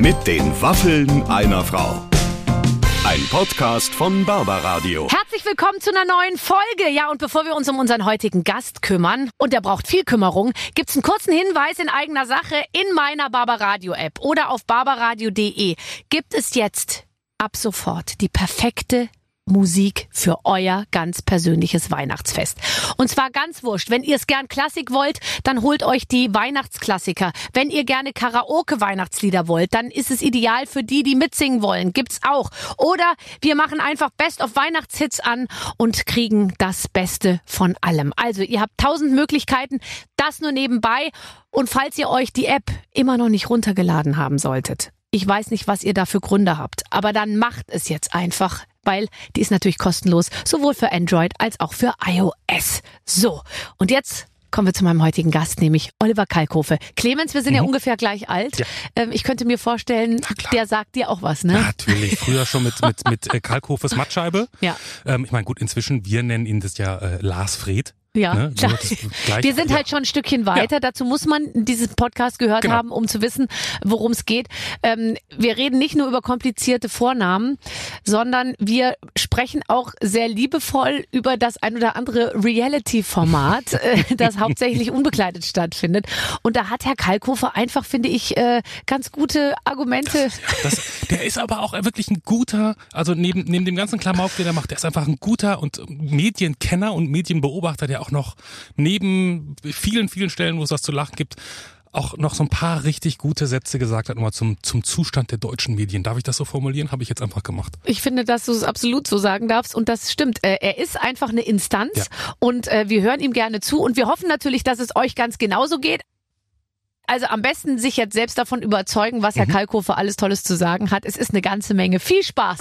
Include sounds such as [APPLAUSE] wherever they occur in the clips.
Mit den Waffeln einer Frau. Ein Podcast von Barbaradio. Herzlich willkommen zu einer neuen Folge. Ja, und bevor wir uns um unseren heutigen Gast kümmern, und der braucht viel Kümmerung, gibt's einen kurzen Hinweis in eigener Sache in meiner Barbaradio App oder auf barbaradio.de gibt es jetzt ab sofort die perfekte Musik für euer ganz persönliches Weihnachtsfest. Und zwar ganz wurscht. Wenn ihr es gern Klassik wollt, dann holt euch die Weihnachtsklassiker. Wenn ihr gerne Karaoke-Weihnachtslieder wollt, dann ist es ideal für die, die mitsingen wollen. Gibt's auch. Oder wir machen einfach Best of Weihnachtshits an und kriegen das Beste von allem. Also ihr habt tausend Möglichkeiten. Das nur nebenbei. Und falls ihr euch die App immer noch nicht runtergeladen haben solltet, ich weiß nicht, was ihr da für Gründe habt, aber dann macht es jetzt einfach, weil die ist natürlich kostenlos, sowohl für Android als auch für iOS. So, und jetzt kommen wir zu meinem heutigen Gast, nämlich Oliver Kalkofe. Clemens, wir sind ja ungefähr gleich alt. Ja. Ähm, ich könnte mir vorstellen, der sagt dir auch was, ne? Natürlich, früher schon mit, mit, mit äh, Kalkhofes Mattscheibe. [LAUGHS] Ja. Ähm, ich meine, gut, inzwischen, wir nennen ihn das ja äh, Lars Fred. Ja, Ne? das gleich- Wir sind ja. halt schon ein Stückchen weiter. Dazu muss man diesen Podcast gehört Genau. haben, um zu wissen, worum es geht. Ähm, wir reden nicht nur über komplizierte Vornamen, sondern wir sprechen auch sehr liebevoll über das ein oder andere Reality-Format, [LAUGHS] äh, das hauptsächlich unbegleitet stattfindet. Und da hat Herr Kalkofer einfach, finde ich, äh, ganz gute Argumente. Das, der ist aber auch wirklich ein guter, also neben, neben dem ganzen Klamauk, den er macht, der ist einfach ein guter und Medienkenner und Medienbeobachter, der auch noch neben vielen, vielen Stellen, wo es was zu lachen gibt, auch noch so ein paar richtig gute Sätze gesagt hat, nochmal zum, zum Zustand der deutschen Medien. Darf ich das so formulieren? Habe ich jetzt einfach gemacht. Ich finde, dass du es absolut so sagen darfst und das stimmt. Äh, Er ist einfach eine Instanz Ja. und äh, wir hören ihm gerne zu und wir hoffen natürlich, dass es euch ganz genauso geht. Also am besten sich jetzt selbst davon überzeugen, was Herr Kalkofer alles Tolles zu sagen hat. Es ist eine ganze Menge. Viel Spaß!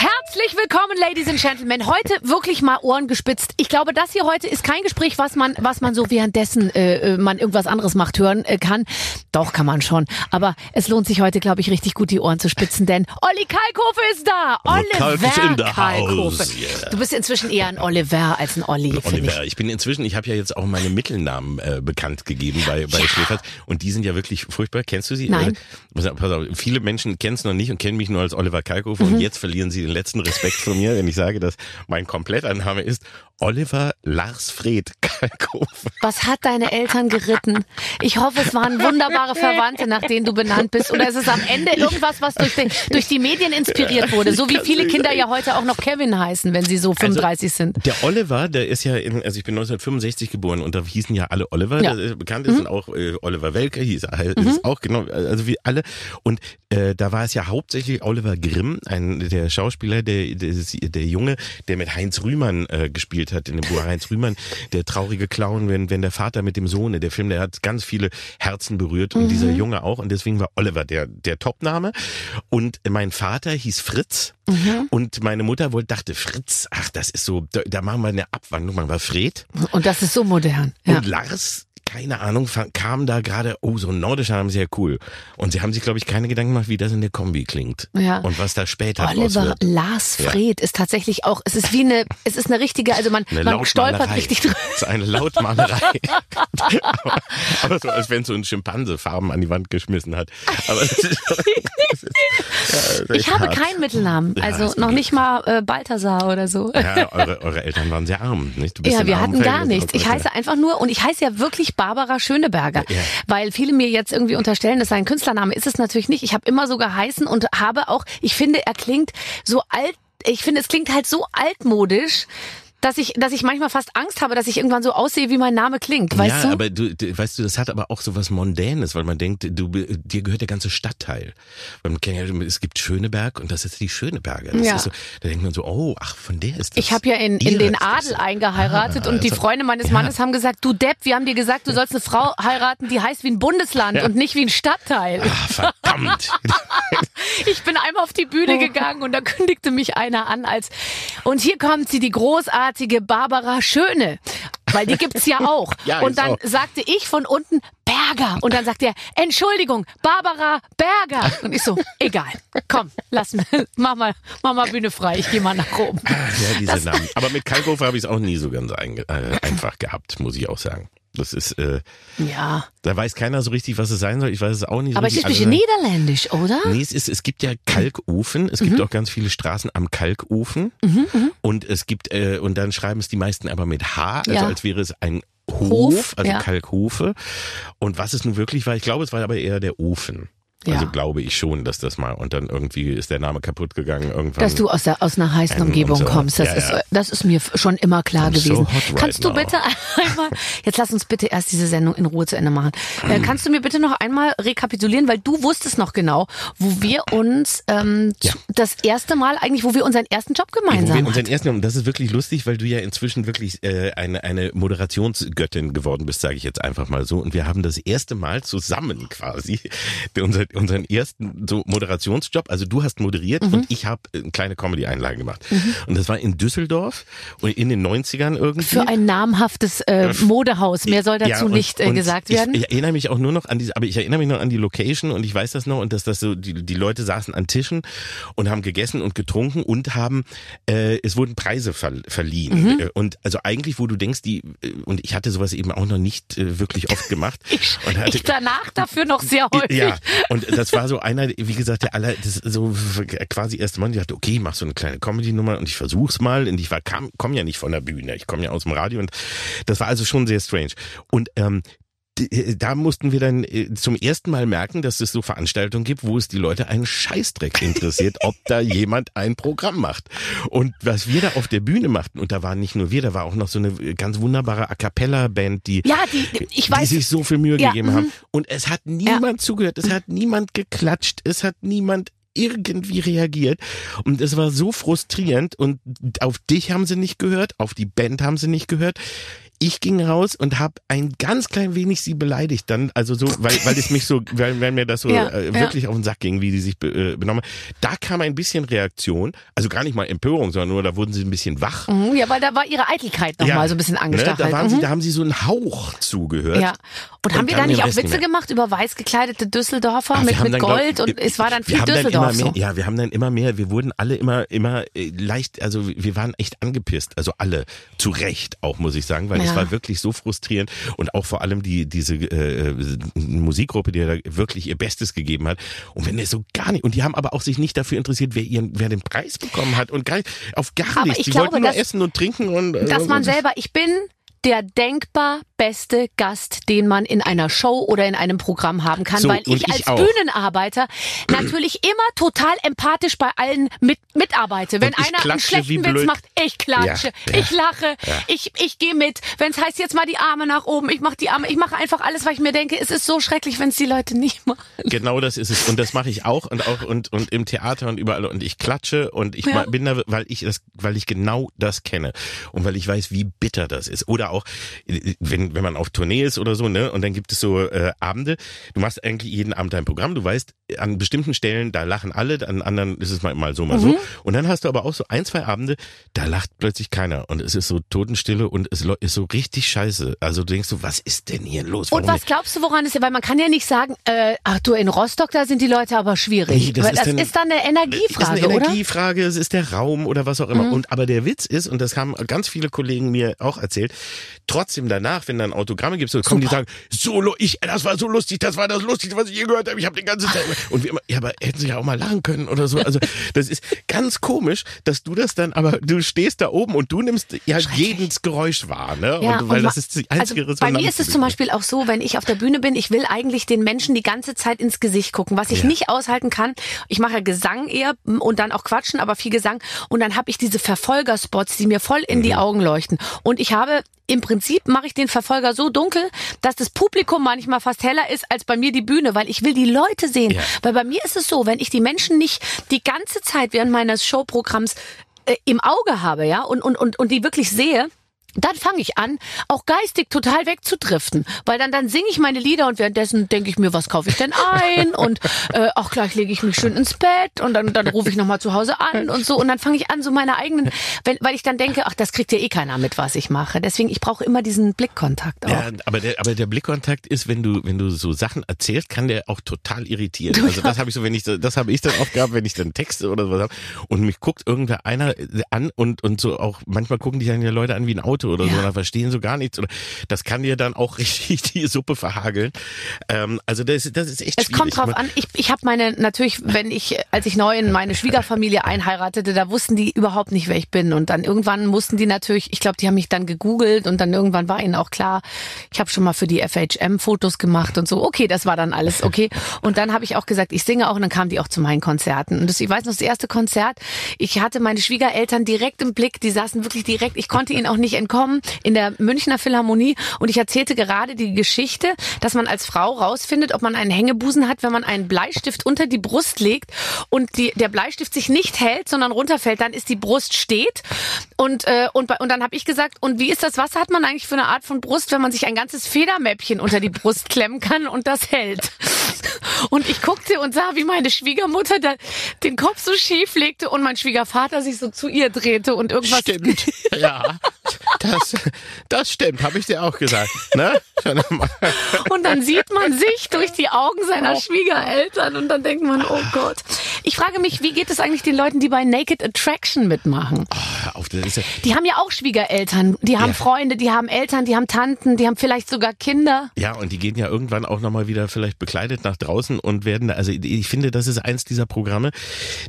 Herzlich willkommen, Ladies and Gentlemen. Heute wirklich mal Ohren gespitzt. Ich glaube, das hier heute ist kein Gespräch, was man, was man so währenddessen äh, äh, man irgendwas anderes macht hören äh, kann. Doch kann man schon. Aber es lohnt sich heute, glaube ich, richtig gut die Ohren zu spitzen, denn Olli Kalkofe ist da. Oliver Kalkofe. yeah. Du bist inzwischen eher ein Oliver als ein Olli. Oliver, ich bin inzwischen, ich habe ja jetzt auch meine Mittelnamen äh, bekannt gegeben bei, bei Ja. Und die sind ja wirklich furchtbar. Kennst du sie? Nein. Äh, pass auf, pass auf, viele Menschen kennen es noch nicht und kennen mich nur als Oliver Kalkofe Mhm. und jetzt verlieren sie den letzten Respekt von mir, wenn ich sage, dass mein kompletter Name ist Oliver Lars Fred Kalkofe. Was hat deine Eltern geritten? Ich hoffe, es waren wunderbare Verwandte, nach denen du benannt bist. Oder ist es am Ende irgendwas, was durch die, durch die Medien inspiriert wurde? So wie viele Kinder ja heute auch noch Kevin heißen, wenn sie so 35 sind. Der Oliver, der ist ja in, also ich bin 1965 geboren und da hießen ja alle Oliver, Ja. bekannt ist und auch äh, Oliver Welke hieß er, ist auch genau, also wie alle. Und äh, da war es ja hauptsächlich Oliver Grimm, ein der Schauspieler, der der, der Junge, der mit Heinz Rühmann äh, gespielt hat in dem Buch Heinz Rühmann, der traurige Clown, wenn wenn der Vater mit dem Sohne, der Film, der hat ganz viele Herzen berührt und dieser Junge auch und deswegen war Oliver der der Topname und mein Vater hieß Fritz und meine Mutter wohl dachte Fritz, ach das ist so, da, da machen wir eine Abwandlung, man war Fred Und das ist so modern. Ja. und Lars, keine Ahnung, kam da gerade, oh, so ein nordischer Name, sehr cool. Und sie haben sich, glaube ich, keine Gedanken gemacht, wie das in der Kombi klingt. Ja. Und was da später Oliver. Lars Ja. Fred ist tatsächlich auch, es ist wie eine, es ist eine richtige, also man, man stolpert richtig drüber. [LAUGHS] Das ist eine Lautmalerei. aber, [LAUGHS] aber so, als wenn so ein Schimpanse Farben an die Wand geschmissen hat. Aber das ist, das ist, ja, Ich habe hart. keinen Mittelnamen, Ja, also noch nicht mal äh, Balthasar oder so. Ja, eure, eure Eltern waren sehr arm, nicht? Du bist Ja, wir hatten gar nichts. Ich heiße einfach nur, und ich heiße ja wirklich Barbara Schöneberger, Ja. weil viele mir jetzt irgendwie unterstellen, das sei ein Künstlername. Ist es natürlich nicht. Ich habe immer so geheißen und habe auch, ich finde, er klingt so alt, ich finde, es klingt halt so altmodisch, dass ich, dass ich manchmal fast Angst habe, dass ich irgendwann so aussehe, wie mein Name klingt. Weißt ja, du? aber du, weißt du, das hat aber auch so was Mondänes, weil man denkt, du, dir gehört der ganze Stadtteil. Weil man kennt ja, es gibt Schöneberg und das ist die Schöneberger. Das Ja. so, da denkt man so, oh, ach, von der ist das. Ich habe ja in, in den. Adel eingeheiratet Ah, und die also- Freunde meines ja. Mannes haben gesagt, du Depp, wir haben dir gesagt, du sollst eine Frau [LAUGHS] heiraten, die heißt wie ein Bundesland und nicht wie ein Stadtteil. Ah, verdammt. [LAUGHS] Ich bin einmal auf die Bühne gegangen und da kündigte mich einer an als und hier kommt sie, die großartige Barbara Schöne. Weil die gibt's ja auch. [LAUGHS] Ja, und dann auch. sagte ich von unten Berger. Und dann sagt er, Entschuldigung, Barbara Berger. Und ich so, egal. Komm, lass mir, mach mal, mach mal Bühne frei. Ich gehe mal nach oben. Ja, diese Namen. Aber mit Kalkofer habe ich es auch nie so ganz ein, äh, einfach gehabt, muss ich auch sagen. Das ist, äh, Ja. da weiß keiner so richtig, was es sein soll. Ich weiß es auch nicht. so Aber es ist richtig. ein bisschen niederländisch, oder? Nee, es, ist, es gibt ja Kalkofen. Es Mhm. gibt auch ganz viele Straßen am Kalkofen. Und es gibt, äh, und dann schreiben es die meisten aber mit H, also Ja. als wäre es ein Hof, Hof, also ja. Kalkhofe. Und was es nun wirklich war, ich glaube, es war aber eher der Ofen. Also Ja. glaube ich schon, dass das mal, und dann irgendwie ist der Name kaputt gegangen irgendwann. Dass du aus, der, aus einer heißen Ähm, Umgebung so. kommst. Das, Ja, ist, ja. das ist mir schon immer klar I'm so gewesen. hot right kannst du now. bitte einmal, jetzt lass uns bitte erst diese Sendung in Ruhe zu Ende machen. Äh, kannst du mir bitte noch einmal rekapitulieren, weil du wusstest noch genau, wo wir uns ähm, Ja. das erste Mal eigentlich, wo wir unseren ersten Job Wo gemeinsam wir unseren ersten, und das ist wirklich lustig, weil du ja inzwischen wirklich äh, eine, eine Moderationsgöttin geworden bist, sage ich jetzt einfach mal so. Und wir haben das erste Mal zusammen quasi [LAUGHS] unser, unseren ersten so Moderationsjob. Also du hast moderiert Mhm. und ich habe eine kleine Comedy-Einlage gemacht. Und das war in Düsseldorf und in den 90ern irgendwie. Für ein namhaftes äh, Modehaus. Mehr soll dazu Ja, und- nicht äh, gesagt werden. Ich, ich erinnere mich auch nur noch an diese, aber ich erinnere mich noch an die Location und ich weiß das noch und dass das so, die, die Leute saßen an Tischen und haben gegessen und getrunken und haben, äh, es wurden Preise ver, verliehen. Mhm. Äh, Und also eigentlich, wo du denkst, die, äh, und ich hatte sowas eben auch noch nicht äh, wirklich oft gemacht. [LAUGHS] ich, und hatte, ich danach dafür noch sehr häufig. ja, und das war so einer, wie gesagt, der aller, das so quasi erste Mal, ich dachte, okay, ich mach so eine kleine Comedy-Nummer und ich versuch's mal. Und ich war, kam, komm ja nicht von der Bühne, ich komme ja aus dem Radio und das war also schon sehr strange. Und ähm, da mussten wir dann äh, zum ersten Mal merken, dass es so Veranstaltungen gibt, wo es die Leute einen Scheißdreck interessiert, ob da jemand ein Programm macht. Und was wir da auf der Bühne machten, und da waren nicht nur wir, da war auch noch so eine ganz wunderbare A Cappella-Band, die Ja, die, ich die weiß. sich so viel Mühe Ja, gegeben mhm. haben. Und es hat niemand zugehört, es hat niemand geklatscht, es hat niemand irgendwie reagiert. Und es war so frustrierend und auf dich haben sie nicht gehört, auf die Band haben sie nicht gehört. Ich ging raus und habe ein ganz klein wenig sie beleidigt dann, also so, weil, weil es mich so, weil, weil mir das so [LAUGHS] Ja, äh, ja. wirklich auf den Sack ging, wie die sich äh, benommen. Da kam ein bisschen Reaktion, also gar nicht mal Empörung, sondern nur da wurden sie ein bisschen wach. Mhm, ja, weil da war ihre Eitelkeit noch mal so ein bisschen ne, angestachelt. da, waren Mhm. sie, da haben sie so einen Hauch zugehört. Ja. Und haben wir dann da nicht auch Witze gemacht über weiß gekleidete Düsseldorfer wir mit, mit dann, glaub- Gold und es war dann viel dann Düsseldorf immer mehr, so. Ja, wir haben dann immer mehr, wir wurden alle immer, immer äh, leicht, also wir waren echt angepisst, also alle, zu Recht auch, muss ich sagen, weil Ja. Es war wirklich so frustrierend. Und auch vor allem die, diese äh, Musikgruppe, die da wirklich ihr Bestes gegeben hat. Und wenn es so gar nicht, und die haben aber auch sich nicht dafür interessiert, wer ihren, wer den Preis bekommen hat. Und gar auf gar Aber nichts, ich die glaube, wollten nur dass- essen und trinken und äh, Dass man selber, ich bin der denkbar beste Gast, den man in einer Show oder in einem Programm haben kann, So, weil ich ich als auch. Bühnenarbeiter natürlich immer total empathisch bei allen mit, mitarbeite. Wenn einer einen schlechten Witz macht, ich klatsche, Ja, ja. ich lache, ich, ich gehe mit. Wenn es heißt, jetzt mal die Arme nach oben, ich mache die Arme, ich mache einfach alles, weil ich mir denke, es ist so schrecklich, wenn es die Leute nicht [LAUGHS] machen. Genau das ist es. Und das mache ich auch und auch und, und im Theater und überall. Und ich klatsche und ich Ja. bin da, weil ich das, weil ich genau das kenne. Und weil ich weiß, wie bitter das ist. Oder auch, wenn, wenn man auf Tournee ist oder so, ne, und dann gibt es so äh, Abende, du machst eigentlich jeden Abend dein Programm, du weißt, an bestimmten Stellen, da lachen alle, an anderen ist es mal, mal so, mal Mhm. so. Und dann hast du aber auch so ein, zwei Abende, da lacht plötzlich keiner. Und es ist so Totenstille und es ist so richtig scheiße. Also du denkst so, was ist denn hier los? Und Warum was glaubst du, woran es ist? Weil man kann ja nicht sagen, äh, ach du, in Rostock, da sind die Leute aber schwierig. Nee, das Weil ist das dann- ist dann eine Energiefrage, ist eine oder? Energiefrage, es ist der Raum oder was auch immer. Mhm. Und aber der Witz ist, und das haben ganz viele Kollegen mir auch erzählt, trotzdem danach, wenn dann Autogramme gibt, so kommen die sagen, so ich, das war so lustig, das war das Lustigste, was ich je gehört habe. Ich habe den ganzen Zeit und wir immer, ja, aber hätten sie ja auch mal lachen können oder so. Also das ist ganz komisch, dass du das dann, aber du stehst da oben und du nimmst ja jedes Geräusch wahr, ne? Ja, und, weil und das ist die also einzige bei Resonanz. mir ist es zum Beispiel auch so, wenn ich auf der Bühne bin, ich will eigentlich den Menschen die ganze Zeit ins Gesicht gucken, was ich Ja. nicht aushalten kann. Ich mache ja Gesang eher und dann auch Quatschen, aber viel Gesang. Und dann habe ich diese Verfolgerspots, die mir voll in Mhm. die Augen leuchten. Und ich habe im Prinzip mache ich den Verfolger so dunkel, dass das Publikum manchmal fast heller ist als bei mir die Bühne, weil ich will die Leute sehen. Ja. Weil bei mir ist es so, wenn ich die Menschen nicht die ganze Zeit während meines Showprogramms äh, im Auge habe, ja, und, und, und, und die wirklich sehe, dann fange ich an, auch geistig total wegzudriften, weil dann dann singe ich meine Lieder und währenddessen denke ich mir, was kaufe ich denn ein [LAUGHS] und äh, auch gleich lege ich mich schön ins Bett und dann dann rufe ich noch mal zu Hause an und so und dann fange ich an so meine eigenen, wenn, weil ich dann denke, ach das kriegt ja eh keiner mit, was ich mache. Deswegen ich brauche immer diesen Blickkontakt auch. Ja, aber der, aber der Blickkontakt ist, wenn du, wenn du so Sachen erzählst, kann der auch total irritieren. Also das habe ich so, wenn ich das habe ich dann oft gehabt, wenn ich dann Texte oder sowas habe und mich guckt irgendwer einer an und und so auch manchmal gucken dich dann ja Leute an wie ein Auto Laute oder so, Ja. da verstehen so gar nichts. Oder das kann dir dann auch [LAUGHS] richtig die Suppe verhageln. Ähm, also das, das ist echt Es schwierig. kommt drauf Man- an. Ich, ich habe meine, natürlich, wenn ich, als ich neu in meine Schwiegerfamilie einheiratete, da wussten die überhaupt nicht, wer ich bin. Und dann irgendwann mussten die natürlich, ich glaube, die haben mich dann gegoogelt und dann irgendwann war ihnen auch klar, ich habe schon mal für die FHM Fotos gemacht und so. Okay, das war dann alles okay. Und dann habe ich auch gesagt, ich singe auch und dann kamen die auch zu meinen Konzerten. Und das, ich weiß noch, das erste Konzert, ich hatte meine Schwiegereltern direkt im Blick, die saßen wirklich direkt, ich konnte ihnen auch nicht entkommen, in der Münchner Philharmonie. Und ich erzählte gerade die Geschichte, dass man als Frau rausfindet, ob man einen Hängebusen hat, wenn man einen Bleistift unter die Brust legt und die, der Bleistift sich nicht hält, sondern runterfällt, dann ist die Brust steht. Und, äh, und, und dann habe ich gesagt, und wie ist das, was hat man eigentlich für eine Art von Brust, wenn man sich ein ganzes Federmäppchen unter die Brust klemmen kann und das hält? Und ich guckte und sah, wie meine Schwiegermutter da den Kopf so schief legte und mein Schwiegervater sich so zu ihr drehte und irgendwas. Stimmt. [LAUGHS] Ja, das, das stimmt, habe ich dir auch gesagt. Ne? Und dann sieht man sich durch die Augen seiner Schwiegereltern und dann denkt man, oh Gott. Ich frage mich, wie geht es eigentlich den Leuten, die bei Naked Attraction mitmachen? Auf, ja, Die haben ja auch Schwiegereltern, die haben Ja. Freunde, die haben Eltern, die haben Tanten, die haben vielleicht sogar Kinder. ja, und die gehen ja irgendwann auch nochmal wieder vielleicht bekleidet nach draußen und werden, da- also ich finde, das ist eins dieser Programme,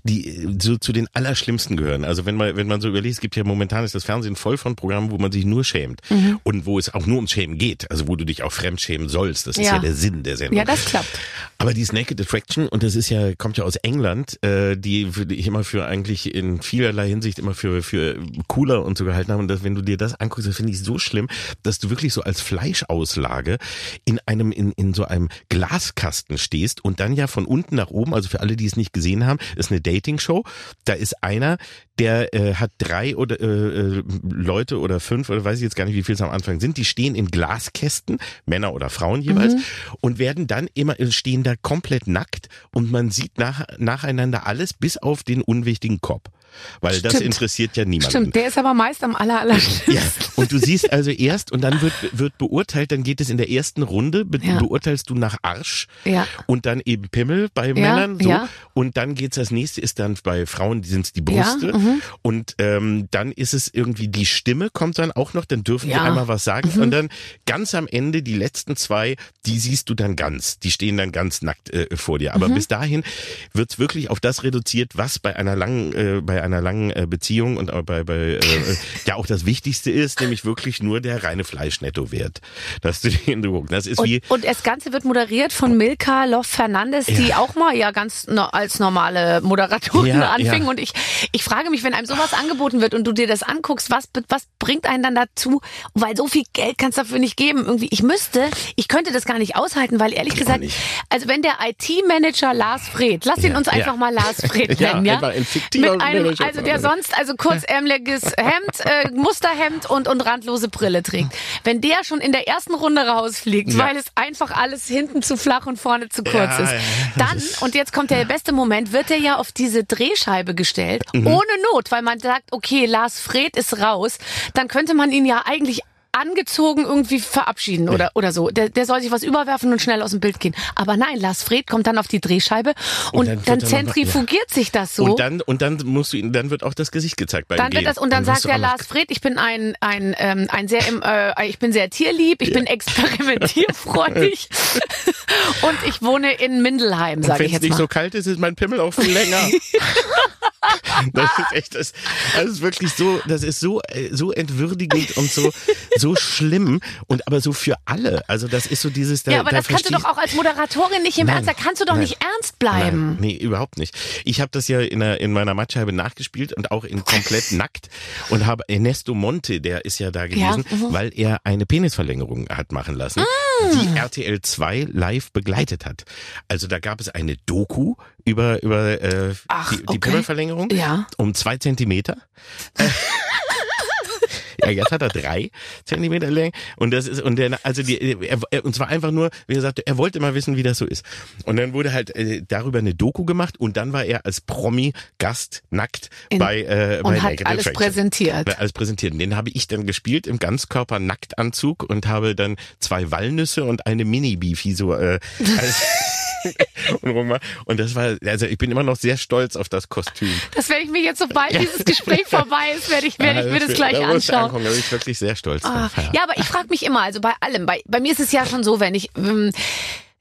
die äh, so zu den allerschlimmsten gehören. Also wenn man, wenn man so überlegt, es gibt ja momentan ist das Fernsehen voll von Programmen, wo man sich nur schämt Mhm. und wo es auch nur ums Schämen geht, also wo du dich auch fremd schämen sollst. Das ist Ja. ja der Sinn der Sendung. Ja, das klappt. Aber die Naked Attraction, und das ist ja, kommt ja aus England, äh, die, die ich immer für eigentlich in vielerlei Hinsicht immer für, für cooler und so gehalten habe. Und das, wenn du dir das anguckst, das finde ich so schlimm, dass du wirklich so als Fleischauslage in einem, in, in so einem Glaskasten stehst und dann ja von unten nach oben, also für alle, die es nicht gesehen haben, ist eine Dating-Show. Da ist einer, der äh, hat drei oder äh, äh, Leute oder fünf oder weiß ich jetzt gar nicht, wie viel es am Anfang sind, die stehen in Glaskästen, Männer oder Frauen jeweils, und werden dann immer, äh, stehen da komplett nackt und man sieht nach, nacheinander alles bis auf den unwichtigen Kopf. Weil das Stimmt. interessiert ja niemanden. Stimmt, der ist aber meist am aller, aller Ja, und du siehst also erst und dann wird, wird beurteilt, dann geht es in der ersten Runde, be Ja. beurteilst du nach Arsch Ja. und dann eben Pimmel bei Männern so ja. und dann geht's das nächste ist dann bei Frauen, die sind die Brüste Ja, mhm. und ähm, dann ist es irgendwie die Stimme kommt dann auch noch, dann dürfen die Ja. Mhm. einmal was sagen und dann ganz am Ende die letzten zwei, die siehst du dann ganz, die stehen dann ganz nackt äh, vor dir. Mhm. Aber bis dahin wird's wirklich auf das reduziert, was bei einer langen, äh, bei einer langen äh, Beziehung und auch bei, bei äh, [LAUGHS] ja auch das Wichtigste ist, nämlich wirklich nur der reine Fleischnettowert, dass du den [LAUGHS] du. Das ist wie Und, und das Ganze wird moderiert von Milka Love Fernandes, die Ja. auch mal ja ganz no, als normale Moderatorin Ja, anfing. ja. Und ich, ich frage mich, wenn einem sowas angeboten wird und du dir das anguckst, was, was bringt einen dann dazu? Weil so viel Geld kannst du dafür nicht geben. Irgendwie, ich müsste, ich könnte das gar nicht aushalten, weil ehrlich Ich gesagt, also wenn der IT-Manager Lars Fred, lass ihn Ja, uns ja. einfach mal Lars Fred [LAUGHS] Ja, nennen, ja? einfach ein Mit einem, Manager. also der sonst, also kurzärmeliges [LAUGHS] Hemd, äh, Musterhemd und, und randlose Brille trägt. Wenn der schon in der ersten Runde rausfliegt, Ja. weil es einfach alles hinten zu flach und vorne zu kurz Ja, ist, dann, und jetzt kommt der beste Moment, wird er ja auf diese Drehscheibe gestellt, Mhm. ohne Not, weil man sagt, okay, Lars Fred ist raus, dann könnte man ihn ja eigentlich angezogen irgendwie verabschieden oder, oder so. Der, der soll sich was überwerfen und schnell aus dem Bild gehen. Aber nein, Lars Fred kommt dann auf die Drehscheibe und, Und dann dann, er noch- zentrifugiert sich das so. und dann und dann musst du ihn, dann wird auch das Gesicht gezeigt beim Dann Gehen. wird das und dann, wirst sagt der Lars Fred, ich bin ein ein ähm, ein sehr äh, ich bin sehr tierlieb, ich bin experimentierfreudig [LAUGHS] und ich wohne in Mindelheim, sage wenn ich es jetzt nicht mal. so kalt ist, ist mein Pimmel auch viel länger. [LAUGHS] Das ist echt, das, das ist wirklich so, das ist so, äh, so entwürdigend und so, so schlimm und aber so für alle. Also das ist so dieses, da, ja, aber da das kannst du doch auch als Moderatorin nicht im Nein, Ernst, da kannst du doch nein, nicht ernst bleiben. Nein, nee, überhaupt nicht. Ich habe das ja in, der, in meiner Mattscheibe nachgespielt und auch in komplett [LAUGHS] nackt und habe Ernesto Monte, der ist ja da gewesen, Ja, mhm. weil er eine Penisverlängerung hat machen lassen, Ah. die RTL 2 live begleitet hat. Also da gab es eine Doku über über äh, Ach, die, die okay. Pimmelverlängerung Ja. um zwei Zentimeter. [LAUGHS] Ja, jetzt hat er drei Zentimeter Länge und das ist und der also die er, er, und zwar einfach nur, wie gesagt, er wollte mal wissen, wie das so ist. Und dann wurde halt äh, darüber eine Doku gemacht und dann war er als Promi Gast nackt In- bei äh, Und bei hat Naked alles Attraction. präsentiert. Alles präsentiert. Und Den habe ich dann gespielt im Ganzkörper Nacktanzug und habe dann zwei Walnüsse und eine Mini Beefy so äh, [LAUGHS] als [LAUGHS] und rummache. Und das war, also ich bin immer noch sehr stolz auf das Kostüm. Das werde ich mir jetzt, sobald dieses Gespräch [LAUGHS] vorbei ist, werde ich, werde ich mir das gleich da anschauen. angucken, Da bin ich wirklich sehr stolz Ah, drauf. ja, aber ich frage mich immer, also bei allem, bei, bei mir ist es ja schon so, wenn ich ähm,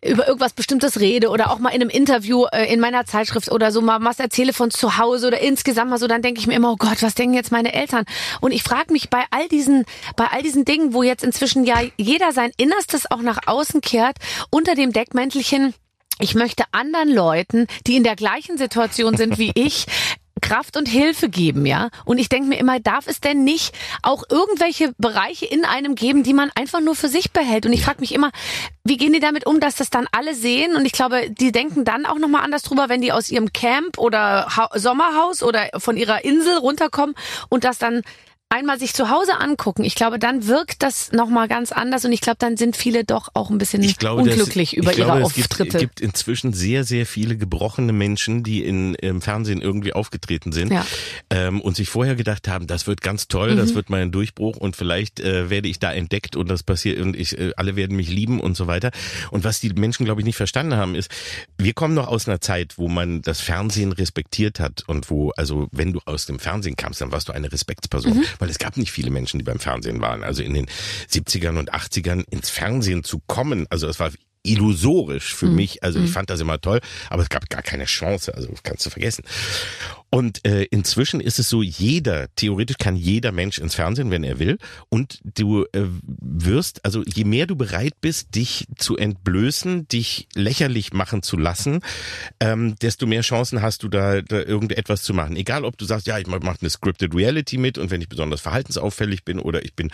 über irgendwas Bestimmtes rede oder auch mal in einem Interview äh, in meiner Zeitschrift oder so mal was erzähle von zu Hause oder insgesamt mal so, dann denke ich mir immer, oh Gott, was denken jetzt meine Eltern? Und ich frage mich bei all diesen, bei all diesen Dingen, wo jetzt inzwischen ja jeder sein Innerstes auch nach außen kehrt, unter dem Deckmäntelchen, ich möchte anderen Leuten, die in der gleichen Situation sind wie ich, [LAUGHS] Kraft und Hilfe geben, ja. Und ich denke mir immer, darf es denn nicht auch irgendwelche Bereiche in einem geben, die man einfach nur für sich behält? Und ich frage mich immer, wie gehen die damit um, dass das dann alle sehen? Und ich glaube, die denken dann auch nochmal anders drüber, wenn die aus ihrem Camp oder ha Sommerhaus oder von ihrer Insel runterkommen und das dann einmal sich zu Hause angucken. Ich glaube, dann wirkt das nochmal ganz anders und ich glaube, dann sind viele doch auch ein bisschen glaube, unglücklich dass, über ich glaube, ihre es gibt, Auftritte. gibt inzwischen sehr, sehr viele gebrochene Menschen, die in, im Fernsehen irgendwie aufgetreten sind Ja. ähm, und sich vorher gedacht haben, das wird ganz toll, Mhm. das wird mein Durchbruch und vielleicht äh, werde ich da entdeckt und das passiert und ich, äh, alle werden mich lieben und so weiter. Und was die Menschen, glaube ich, nicht verstanden haben, ist, wir kommen noch aus einer Zeit, wo man das Fernsehen respektiert hat und wo, also wenn du aus dem Fernsehen kamst, dann warst du eine Respektsperson, Mhm. Weil es gab nicht viele Menschen, die beim Fernsehen waren. Also in den 70ern und 80ern ins Fernsehen zu kommen, also es war illusorisch für mich. Also ich fand das immer toll, aber es gab gar keine Chance. Also kannst du vergessen. Und äh, inzwischen ist es so, jeder, theoretisch kann jeder Mensch ins Fernsehen, wenn er will. Und du äh, wirst, also je mehr du bereit bist, dich zu entblößen, dich lächerlich machen zu lassen, ähm, desto mehr Chancen hast du da, da irgendetwas zu machen. Egal, ob du sagst, ja, ich mache eine Scripted Reality mit und wenn ich besonders verhaltensauffällig bin oder ich bin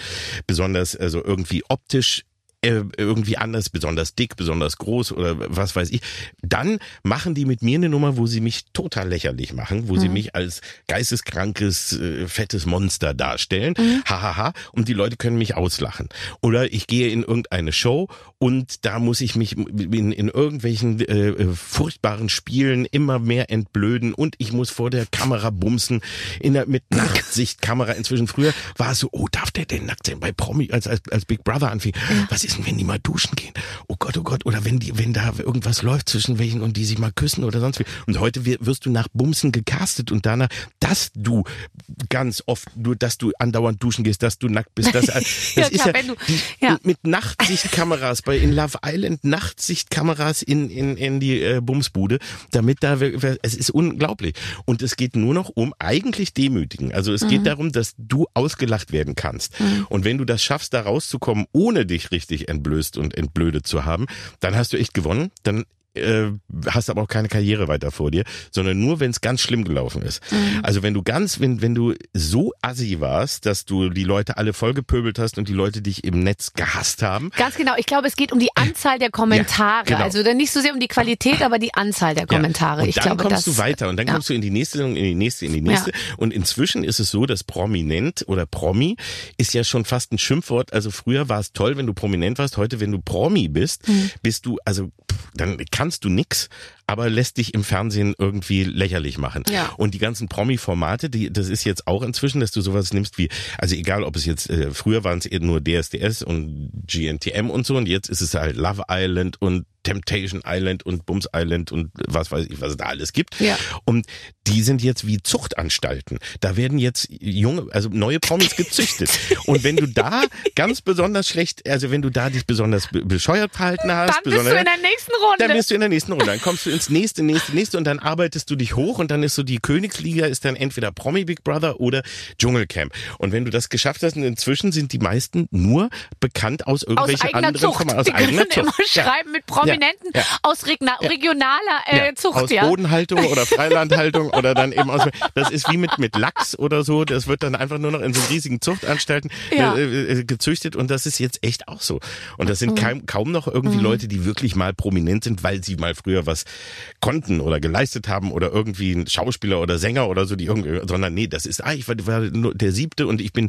besonders also irgendwie optisch äh, irgendwie anders, besonders dick, besonders groß oder was weiß ich, dann machen die mit mir eine Nummer, wo sie mich total lächerlich machen, wo sie mich als geisteskrankes, äh, fettes Monster darstellen. Hahaha. Und die Leute können mich auslachen. Oder ich gehe in irgendeine Show und da muss ich mich in, in irgendwelchen äh, äh, furchtbaren Spielen immer mehr entblöden und ich muss vor der Kamera bumsen in der, mit Nachtsichtkamera. Inzwischen früher war es so, oh, darf der denn nackt sein? Bei Promi, als, als, als Big Brother anfing. Was ist denn, wenn die mal duschen gehen? Oh Gott, oh Gott. Oder wenn die, wenn da irgendwas läuft zwischen welchen und die sich mal küssen oder sonst wie. Und heute wir- wirst du nach Bumsen gecastet und danach, dass du ganz oft, nur dass du andauernd duschen gehst, dass du nackt bist. Das, [LAUGHS] das Ja, ist klar, ja, wenn du- ja. mit Nachtsichtkameras bei in Love Island Nachtsichtkameras in in in die äh, Bumsbude, damit da es ist unglaublich und es geht nur noch um eigentlich demütigen. Also es Mhm. geht darum, dass du ausgelacht werden kannst und wenn du das schaffst, da rauszukommen, ohne dich richtig entblößt und entblödet zu haben, dann hast du echt gewonnen. Dann äh, hast aber auch keine Karriere weiter vor dir, sondern nur, wenn es ganz schlimm gelaufen ist. Mhm. Also wenn du ganz, wenn, wenn du so assi warst, dass du die Leute alle vollgepöbelt hast und die Leute dich im Netz gehasst haben, Ganz genau. Ich glaube, es geht um die Anzahl der Kommentare. genau. Also dann nicht so sehr um die Qualität, aber die Anzahl der Kommentare. Ja. Und ich dann glaube, kommst das, du weiter und dann ja. kommst du in die nächste in die nächste, in die nächste. Und inzwischen ist es so, dass prominent oder Promi ist ja schon fast ein Schimpfwort. Also früher war es toll, wenn du prominent warst. Heute, wenn du Promi bist, Mhm. bist du, also dann kannst du nix, aber lässt dich im Fernsehen irgendwie lächerlich machen. Ja. Und die ganzen Promi-Formate, die, das ist jetzt auch inzwischen, dass du sowas nimmst wie, also egal, ob es jetzt, äh, früher waren es eher nur DSDS und GNTM und so und jetzt ist es halt Love Island und Temptation Island und Bums Island und was weiß ich, was es da alles gibt. Ja. Und die sind jetzt wie Zuchtanstalten. Da werden jetzt junge, also neue Promis [LAUGHS] gezüchtet. Und wenn du da ganz besonders schlecht, also wenn du da dich besonders be bescheuert verhalten hast, Dann bist du in der nächsten Runde. dann bist du in der nächsten Runde. Dann kommst du ins nächste, nächste, nächste und dann arbeitest du dich hoch und dann ist so die Königsliga ist dann entweder Promi Big Brother oder Dschungelcamp. Und wenn du das geschafft hast, und inzwischen sind die meisten nur bekannt aus aus irgendwelchen eigener anderen Zucht. Formaten, aus Die eigener können [LAUGHS] immer Zucht. Ja. schreiben mit Prominenten Ja. Ja. aus regna- regionaler äh, Ja, Zucht. aus. Bodenhaltung oder [LAUGHS] Freilandhaltung oder dann eben aus. Das ist wie mit mit Lachs oder so. Das wird dann einfach nur noch in so riesigen Zuchtanstalten äh, äh, gezüchtet und das ist jetzt echt auch so. Und das sind Mhm. kaum, kaum noch irgendwie Leute, die wirklich mal prominent sind, weil sie mal früher was konnten oder geleistet haben oder irgendwie ein Schauspieler oder Sänger oder so, die irgendwie, sondern nee, das ist, ah, ich war, war nur der siebte und ich bin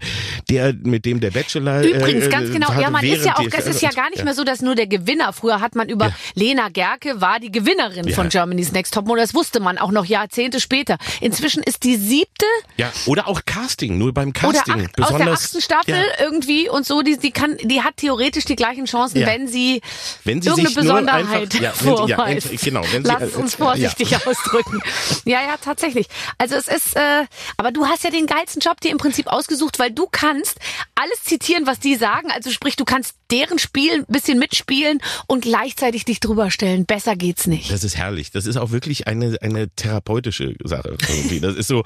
der, mit dem der Bachelor. Übrigens, äh, ganz genau. Ja, man ist ja auch, es ist ja gar nicht ja. mehr so, dass nur der Gewinner. Früher hat man über Lena Gerke war die Gewinnerin Ja. von Germany's Next Topmodel. Das wusste man auch noch Jahrzehnte später. Inzwischen ist die siebte Ja, oder auch Casting, nur beim oder Casting. acht, aus der besonders, achten Staffel Ja, irgendwie und so. Die, die kann, die hat theoretisch die gleichen Chancen, Ja. wenn sie wenn sie irgendeine Besonderheit [LAUGHS] einfach, ja, wenn, ja, genau, wenn Lass uns vorsichtig Ja. [LAUGHS] ausdrücken. Ja, ja, tatsächlich. Also es ist, äh, aber du hast ja den geilsten Job dir im Prinzip ausgesucht, weil du kannst alles zitieren, was die sagen. Also sprich, du kannst deren Spiel ein bisschen mitspielen und gleichzeitig dich drüber stellen. Besser geht's nicht. Das ist herrlich. Das ist auch wirklich eine, eine therapeutische Sache irgendwie. Das ist so,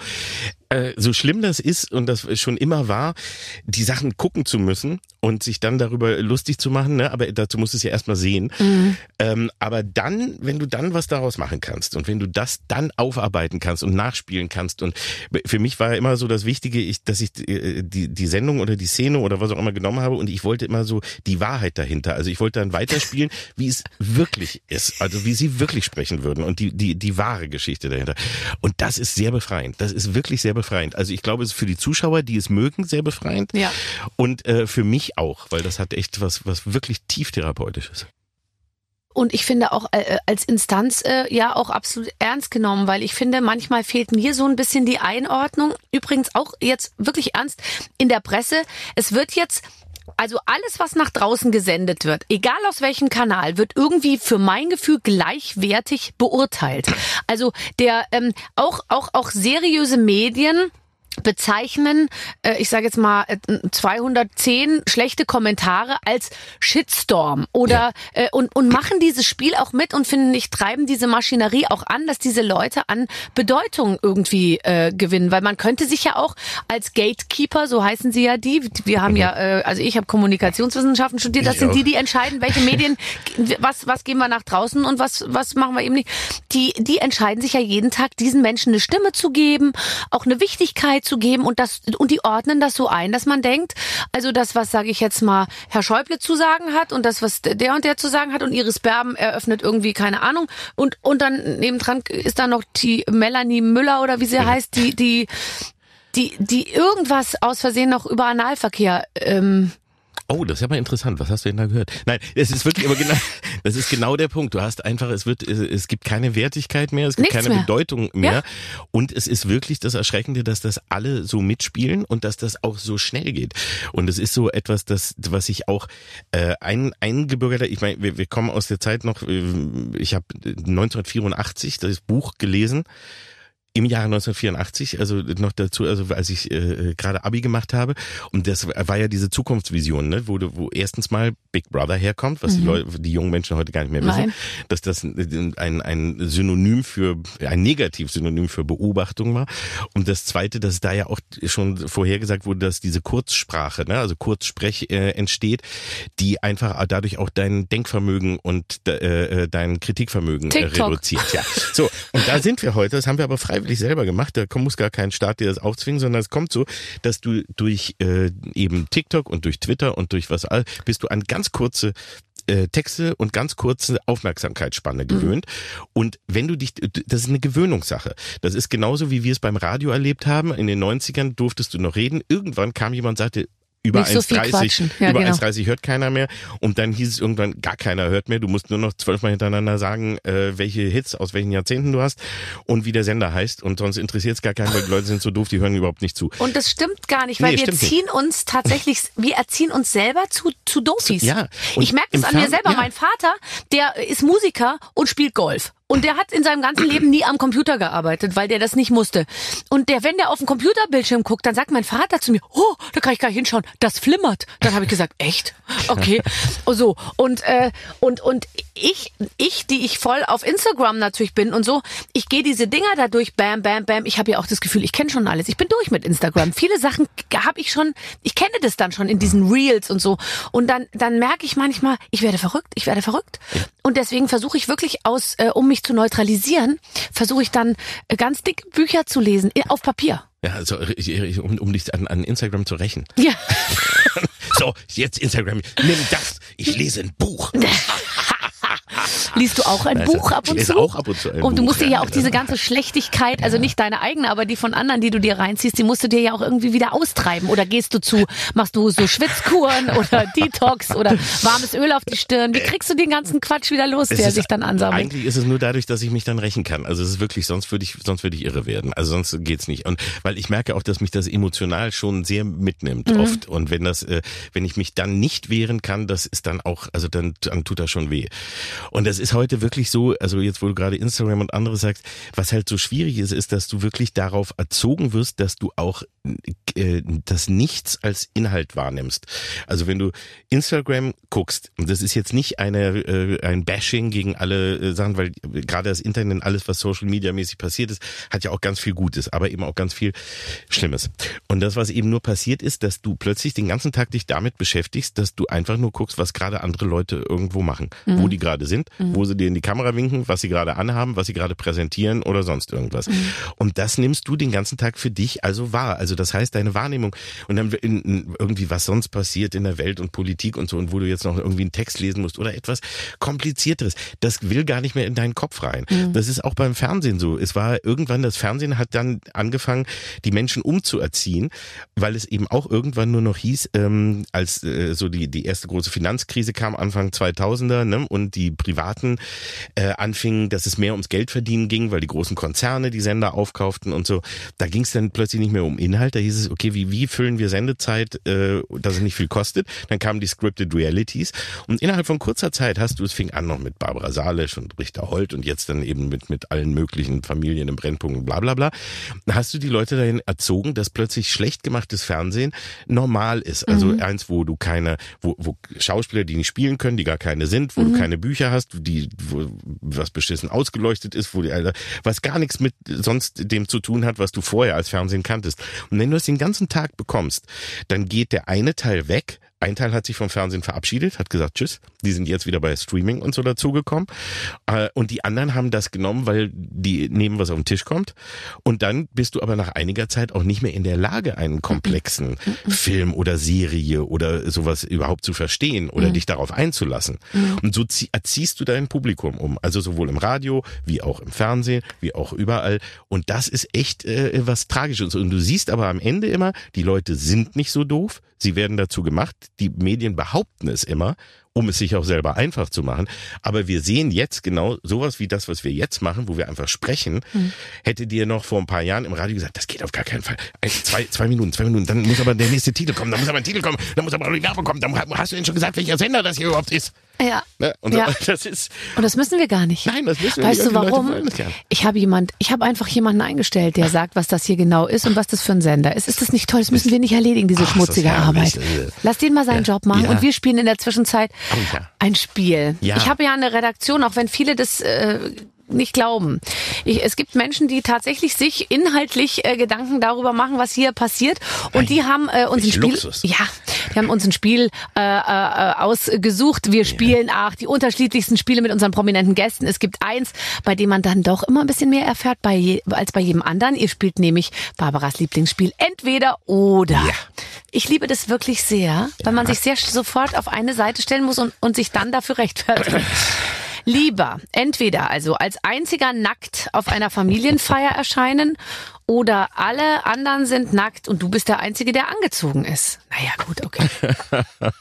äh, so schlimm das ist und das schon immer war, die Sachen gucken zu müssen und sich dann darüber lustig zu machen, ne? aber dazu musst du es ja erstmal sehen. Ähm, aber dann, wenn du dann was daraus machen kannst und wenn du das dann aufarbeiten kannst und nachspielen kannst und für mich war immer so das Wichtige, ich, dass ich äh, die, die Sendung oder die Szene oder was auch immer genommen habe und ich wollte immer so die Wahrheit dahinter. Also ich wollte dann weiterspielen, [LAUGHS] wie es wirklich ist, also wie sie wirklich sprechen würden und die, die, die wahre Geschichte dahinter. Und das ist sehr befreiend. Das ist wirklich sehr befreiend. Also ich glaube, es ist für die Zuschauer, die es mögen, sehr befreiend. Ja. Und äh, für mich auch, weil das hat echt was, was wirklich tief therapeutisches. Und ich finde auch äh, als Instanz äh, ja auch absolut ernst genommen, weil ich finde, manchmal fehlt mir so ein bisschen die Einordnung. Übrigens auch jetzt wirklich ernst in der Presse. Es wird jetzt also alles, was nach draußen gesendet wird, egal aus welchem Kanal, wird irgendwie für mein Gefühl gleichwertig beurteilt. Also der ähm, auch auch auch seriöse Medien bezeichnen, äh, ich sage jetzt mal äh, 210 schlechte Kommentare als Shitstorm oder äh, und und machen dieses Spiel auch mit und finden ich treiben diese Maschinerie auch an, dass diese Leute an Bedeutung irgendwie äh, gewinnen, weil man könnte sich ja auch als Gatekeeper, so heißen sie ja die, wir haben ja äh, also ich habe Kommunikationswissenschaften studiert, das Ich sind auch. die, die entscheiden, welche Medien [LAUGHS] was was geben wir nach draußen und was was machen wir eben nicht. Die die entscheiden sich ja jeden Tag diesen Menschen eine Stimme zu geben, auch eine Wichtigkeit zu geben und das und die ordnen das so ein, dass man denkt, also das was sage ich jetzt mal Herr Schäuble zu sagen hat und das was der und der zu sagen hat und Iris Berben eröffnet irgendwie keine Ahnung. Und und dann nebendran ist da noch die Melanie Müller oder wie sie heißt, die die die die irgendwas aus Versehen noch über Analverkehr ähm, Oh, das ist ja mal interessant. Was hast du denn da gehört? Nein, es ist wirklich, aber genau, [LAUGHS] das ist genau der Punkt. Du hast einfach, es wird, es, gibt keine Wertigkeit mehr, es gibt Nichts keine mehr. Bedeutung mehr. Ja. Und es ist wirklich das Erschreckende, dass das alle so mitspielen und dass das auch so schnell geht. Und es ist so etwas, das, was ich auch äh, ein, eingebürgert habe. Ich meine, wir, wir kommen aus der Zeit noch, äh, ich habe 1984 das Buch gelesen. Im Jahre 1984, also noch dazu, also als ich äh, gerade Abi gemacht habe, und das war ja diese Zukunftsvision, ne, wo, du- wo erstens mal Big Brother herkommt, was die Leute, die jungen Menschen heute gar nicht mehr wissen, Nein. dass das ein, ein Synonym für, ein Negativ-Synonym für Beobachtung war. Und das Zweite, dass da ja auch schon vorhergesagt wurde, dass diese Kurzsprache, ne, also Kurzsprech äh, entsteht, die einfach dadurch auch dein Denkvermögen und äh, dein Kritikvermögen äh, TikTok. reduziert. Ja, so und da sind wir heute. Das haben wir aber freiwillig selber gemacht. Da muss gar kein Staat dir das aufzwingen, sondern es kommt so, dass du durch äh, eben TikTok und durch Twitter und durch was all bist du an ganz kurze äh, Texte und ganz kurze Aufmerksamkeitsspanne gewöhnt. Und wenn du dich, das ist eine Gewöhnungssache. Das ist genauso, wie wir es beim Radio erlebt haben. In den 90ern durftest du noch reden. Irgendwann kam jemand und sagte, über Nicht so viel 1,30 quatschen. Ja, über genau. 1,30 hört keiner mehr. Und dann hieß es irgendwann, gar keiner hört mehr. Du musst nur noch zwölfmal hintereinander sagen, äh, welche Hits aus welchen Jahrzehnten du hast und wie der Sender heißt. Und sonst interessiert es gar keinen, weil die Leute sind so doof, die hören überhaupt nicht zu. Und das stimmt gar nicht, weil Nee, wir stimmt nicht. ziehen uns tatsächlich, [LAUGHS] wir erziehen uns selber zu, zu Dofis. Ja, Ich merke das an mir Fern- selber. ja. Mein Vater, der ist Musiker und spielt Golf. Und der hat in seinem ganzen Leben nie am Computer gearbeitet, weil der das nicht musste. Und der, wenn der auf den Computerbildschirm guckt, dann sagt mein Vater zu mir, oh, da kann ich gar nicht hinschauen, das flimmert. Dann habe ich gesagt, echt? Okay. Oh, [LAUGHS] so. Und, äh, und, und ich, ich, die ich voll auf Instagram natürlich bin und so, ich gehe diese Dinger da durch, bam, bam, bam. Ich habe ja auch das Gefühl, ich kenne schon alles. Ich bin durch mit Instagram. Viele Sachen habe ich schon, ich kenne das dann schon in diesen Reels und so. Und dann, dann merke ich manchmal, ich werde verrückt, ich werde verrückt. Und deswegen versuche ich wirklich aus, äh, um mich zu neutralisieren, versuche ich dann äh, ganz dicke Bücher zu lesen, äh, auf Papier. Ja, also ich- um, um dich an, an Instagram zu rächen. Ja. [LAUGHS] So, jetzt Instagram. Nimm das. Ich lese ein Buch. [LAUGHS] Liest du auch ein Also, Buch ab ich und lese zu? auch ab und zu ein Und du Buch, musst dir ja ja. auch diese ganze Schlechtigkeit, also nicht deine eigene, aber die von anderen, die du dir reinziehst, die musst du dir ja auch irgendwie wieder austreiben. Oder gehst du zu, machst du so Schwitzkuren [LAUGHS] oder Detox oder warmes Öl auf die Stirn? Wie kriegst du den ganzen Quatsch wieder los, Es der sich dann ansammelt? Eigentlich ist es nur dadurch, dass ich mich dann rächen kann. Also es ist wirklich, sonst würde ich, sonst würde ich irre werden. Also sonst geht's nicht. Und weil ich merke auch, dass mich das emotional schon sehr mitnimmt Mhm. oft. Und wenn das, äh, wenn ich mich dann nicht wehren kann, das ist dann auch, also dann, dann tut das schon weh. Und das ist heute wirklich so, also jetzt wo du gerade Instagram und andere sagst, was halt so schwierig ist, ist, dass du wirklich darauf erzogen wirst, dass du auch das Nichts als Inhalt wahrnimmst. Also wenn du Instagram guckst, und das ist jetzt nicht eine äh, ein Bashing gegen alle äh, Sachen, weil gerade das Internet, alles was Social Media mäßig passiert ist, hat ja auch ganz viel Gutes, aber eben auch ganz viel Schlimmes. Und das, was eben nur passiert ist, dass du plötzlich den ganzen Tag dich damit beschäftigst, dass du einfach nur guckst, was gerade andere Leute irgendwo machen, wo die gerade sind, wo sie dir in die Kamera winken, was sie gerade anhaben, was sie gerade präsentieren oder sonst irgendwas. Und das nimmst du den ganzen Tag für dich also wahr. Also das heißt, deine Wahrnehmung und dann in, in irgendwie was sonst passiert in der Welt und Politik und so und wo du jetzt noch irgendwie einen Text lesen musst oder etwas komplizierteres, das will gar nicht mehr in deinen Kopf rein. Das ist auch beim Fernsehen so. Es war irgendwann, das Fernsehen hat dann angefangen, die Menschen umzuerziehen, weil es eben auch irgendwann nur noch hieß, ähm, als äh, so die, die erste große Finanzkrise kam, Anfang 2000er, ne, und die Privaten äh, anfingen, dass es mehr ums Geldverdienen ging, weil die großen Konzerne die Sender aufkauften und so. Da ging es dann plötzlich nicht mehr um Inhalt, da hieß es, okay, wie, wie füllen wir Sendezeit, äh, dass es nicht viel kostet. Dann kamen die Scripted Realities und innerhalb von kurzer Zeit hast du, es fing an noch mit Barbara Salisch und Richter Holt und jetzt dann eben mit, mit allen möglichen Familien im Brennpunkt und bla bla bla, hast du die Leute dahin erzogen, dass plötzlich schlecht gemachtes Fernsehen normal ist. Also eins, wo du keine, wo, wo Schauspieler, die nicht spielen können, die gar keine sind, wo du keine Bücher hast, die, wo was beschissen ausgeleuchtet ist, wo die, Alter, was gar nichts mit sonst dem zu tun hat, was du vorher als Fernsehen kanntest. Und wenn du das den ganzen Tag bekommst, dann geht der eine Teil weg, ein Teil hat sich vom Fernsehen verabschiedet, hat gesagt Tschüss. Die sind jetzt wieder bei Streaming und so dazugekommen. Äh, Und die anderen haben das genommen, weil die nehmen, was auf den Tisch kommt. Und dann bist du aber nach einiger Zeit auch nicht mehr in der Lage, einen komplexen Film oder Serie oder sowas überhaupt zu verstehen oder dich darauf einzulassen. Und so zieh- erziehst du dein Publikum um. Also sowohl im Radio, wie auch im Fernsehen, wie auch überall. Und das ist echt äh, was Tragisches. Und du siehst aber am Ende immer, die Leute sind nicht so doof. Sie werden dazu gemacht. Die Medien behaupten es immer, um es sich auch selber einfach zu machen. Aber wir sehen jetzt genau sowas wie das, was wir jetzt machen, wo wir einfach sprechen. Hätte dir noch vor ein paar Jahren im Radio gesagt, das geht auf gar keinen Fall. Ein, zwei, zwei Minuten, zwei Minuten, dann muss aber der nächste Titel kommen, dann muss aber ein Titel kommen, dann muss aber die Werbung kommen, dann hast du denn schon gesagt, welcher Sender das hier überhaupt ist. Ja. Ne? Und Ja. so, [LAUGHS] das ist, Und das müssen wir gar nicht. Nein, das müssen wir weißt nicht. du Die Leute warum? Ich habe jemand, ich habe einfach jemanden eingestellt, der sagt, was das hier genau ist und was das für ein Sender ist. Ist das nicht toll? Das müssen wir nicht erledigen, diese Ach, schmutzige. Arbeit. Lass den mal seinen ja. Job machen Ja. und wir spielen in der Zwischenzeit Oh ein Spiel. Ich habe ja eine Redaktion, auch wenn viele das äh, nicht glauben. Ich, es gibt Menschen, die tatsächlich sich inhaltlich äh, Gedanken darüber machen, was hier passiert. Und die haben äh, uns ein Spiel, Luxus. ja, die haben uns ein Spiel äh, äh, ausgesucht. Wir spielen ach die unterschiedlichsten Spiele mit unseren prominenten Gästen. Es gibt eins, bei dem man dann doch immer ein bisschen mehr erfährt bei je, als bei jedem anderen. Ihr spielt nämlich Barbaras Lieblingsspiel entweder oder. Ja. Ich liebe das wirklich sehr, weil man sich sehr sofort auf eine Seite stellen muss und, und sich dann dafür rechtfertigt. Lieber entweder also als einziger nackt auf einer Familienfeier erscheinen oder alle anderen sind nackt und du bist der Einzige, der angezogen ist. Naja, gut, okay. [LAUGHS]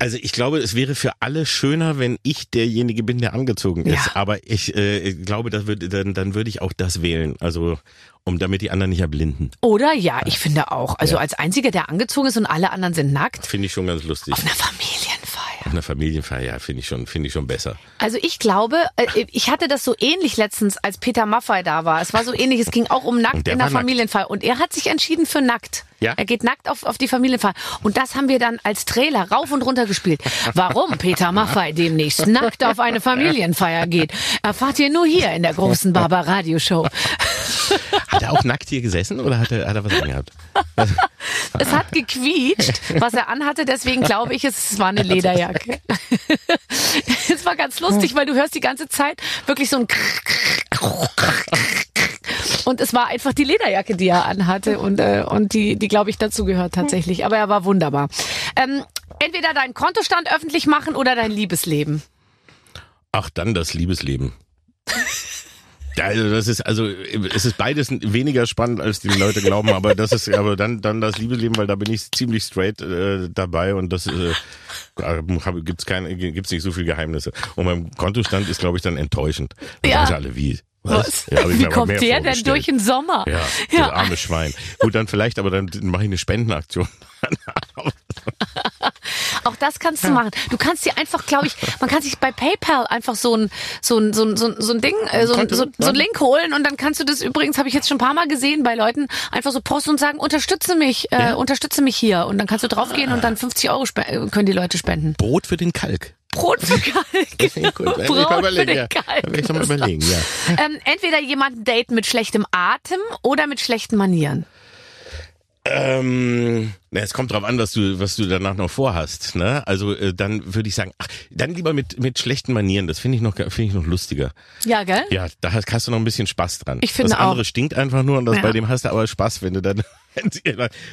Also ich glaube, es wäre für alle schöner, wenn ich derjenige bin, der angezogen ist. Ja. Aber ich äh, glaube, das würde dann, dann würde ich auch das wählen. Also um damit die anderen nicht erblinden. Oder ja, ich finde auch. Also als Einziger, der angezogen ist und alle anderen sind nackt. Finde ich schon ganz lustig. Auf einer Familienfeier. Auf einer Familienfeier, ja, finde ich schon, finde ich schon besser. Also ich glaube, äh, ich hatte das so ähnlich letztens, als Peter Maffay da war. Es war so ähnlich, es ging auch um nackt der in der nackt. Familienfeier. Und er hat sich entschieden für nackt. Ja? Er geht nackt auf, auf die Familienfeier. Und das haben wir dann als Trailer rauf und runter gespielt. Warum Peter Maffay demnächst nackt auf eine Familienfeier geht, erfahrt ihr nur hier in der großen Barber Radio Show. Hat er auch nackt hier gesessen oder hat er, hat er was angehabt? [LAUGHS] Es hat gequietscht, was er anhatte, deswegen glaube ich, es war eine Lederjacke. [LAUGHS] Es war ganz lustig, weil du hörst die ganze Zeit wirklich so ein und es war einfach die Lederjacke, die er anhatte und, äh, und die, die glaube ich, dazu gehört tatsächlich. Aber er war wunderbar. Ähm, entweder deinen Kontostand öffentlich machen oder dein Liebesleben. Ach, dann das Liebesleben. Also das ist also es ist beides weniger spannend als die Leute glauben, aber das ist aber dann dann das Liebesleben, weil da bin ich ziemlich straight äh, dabei und das äh, hab- gibt's keine gibt's nicht so viel Geheimnisse und mein Kontostand ist glaube ich dann enttäuschend. Dann Ja. alle wie Was? Ja, Wie kommt der denn durch den Sommer? Ja, [LAUGHS] Ja. das arme Schwein. Gut, dann vielleicht, aber dann mache ich eine Spendenaktion. [LAUGHS] Auch das kannst du machen. Du kannst dir einfach, glaube ich, man kann sich bei PayPal einfach so ein so ein so ein so ein, Ding, äh, so, ein, so, so ja. ein Link holen und dann kannst du das übrigens, habe ich jetzt schon ein paar Mal gesehen bei Leuten, einfach so posten und sagen, unterstütze mich, äh, unterstütze mich hier und dann kannst du draufgehen und dann 50 Euro äh, können die Leute spenden. Brot für den Kalk. [LAUGHS] Mal Brot für den ja. Mal überlegen, ja. Ähm, entweder jemanden daten mit schlechtem Atem oder mit schlechten Manieren. Ähm, na, es kommt drauf an, was du, was du danach noch vorhast. Ne? Also äh, dann würde ich sagen, ach, dann lieber mit mit schlechten Manieren. Das finde ich noch, finde ich noch lustiger. Ja, gell? Ja, da hast, hast du noch ein bisschen Spaß dran. Ich finde das andere auch. stinkt einfach nur und das Ja. bei dem hast du aber Spaß, wenn du [LAUGHS] dann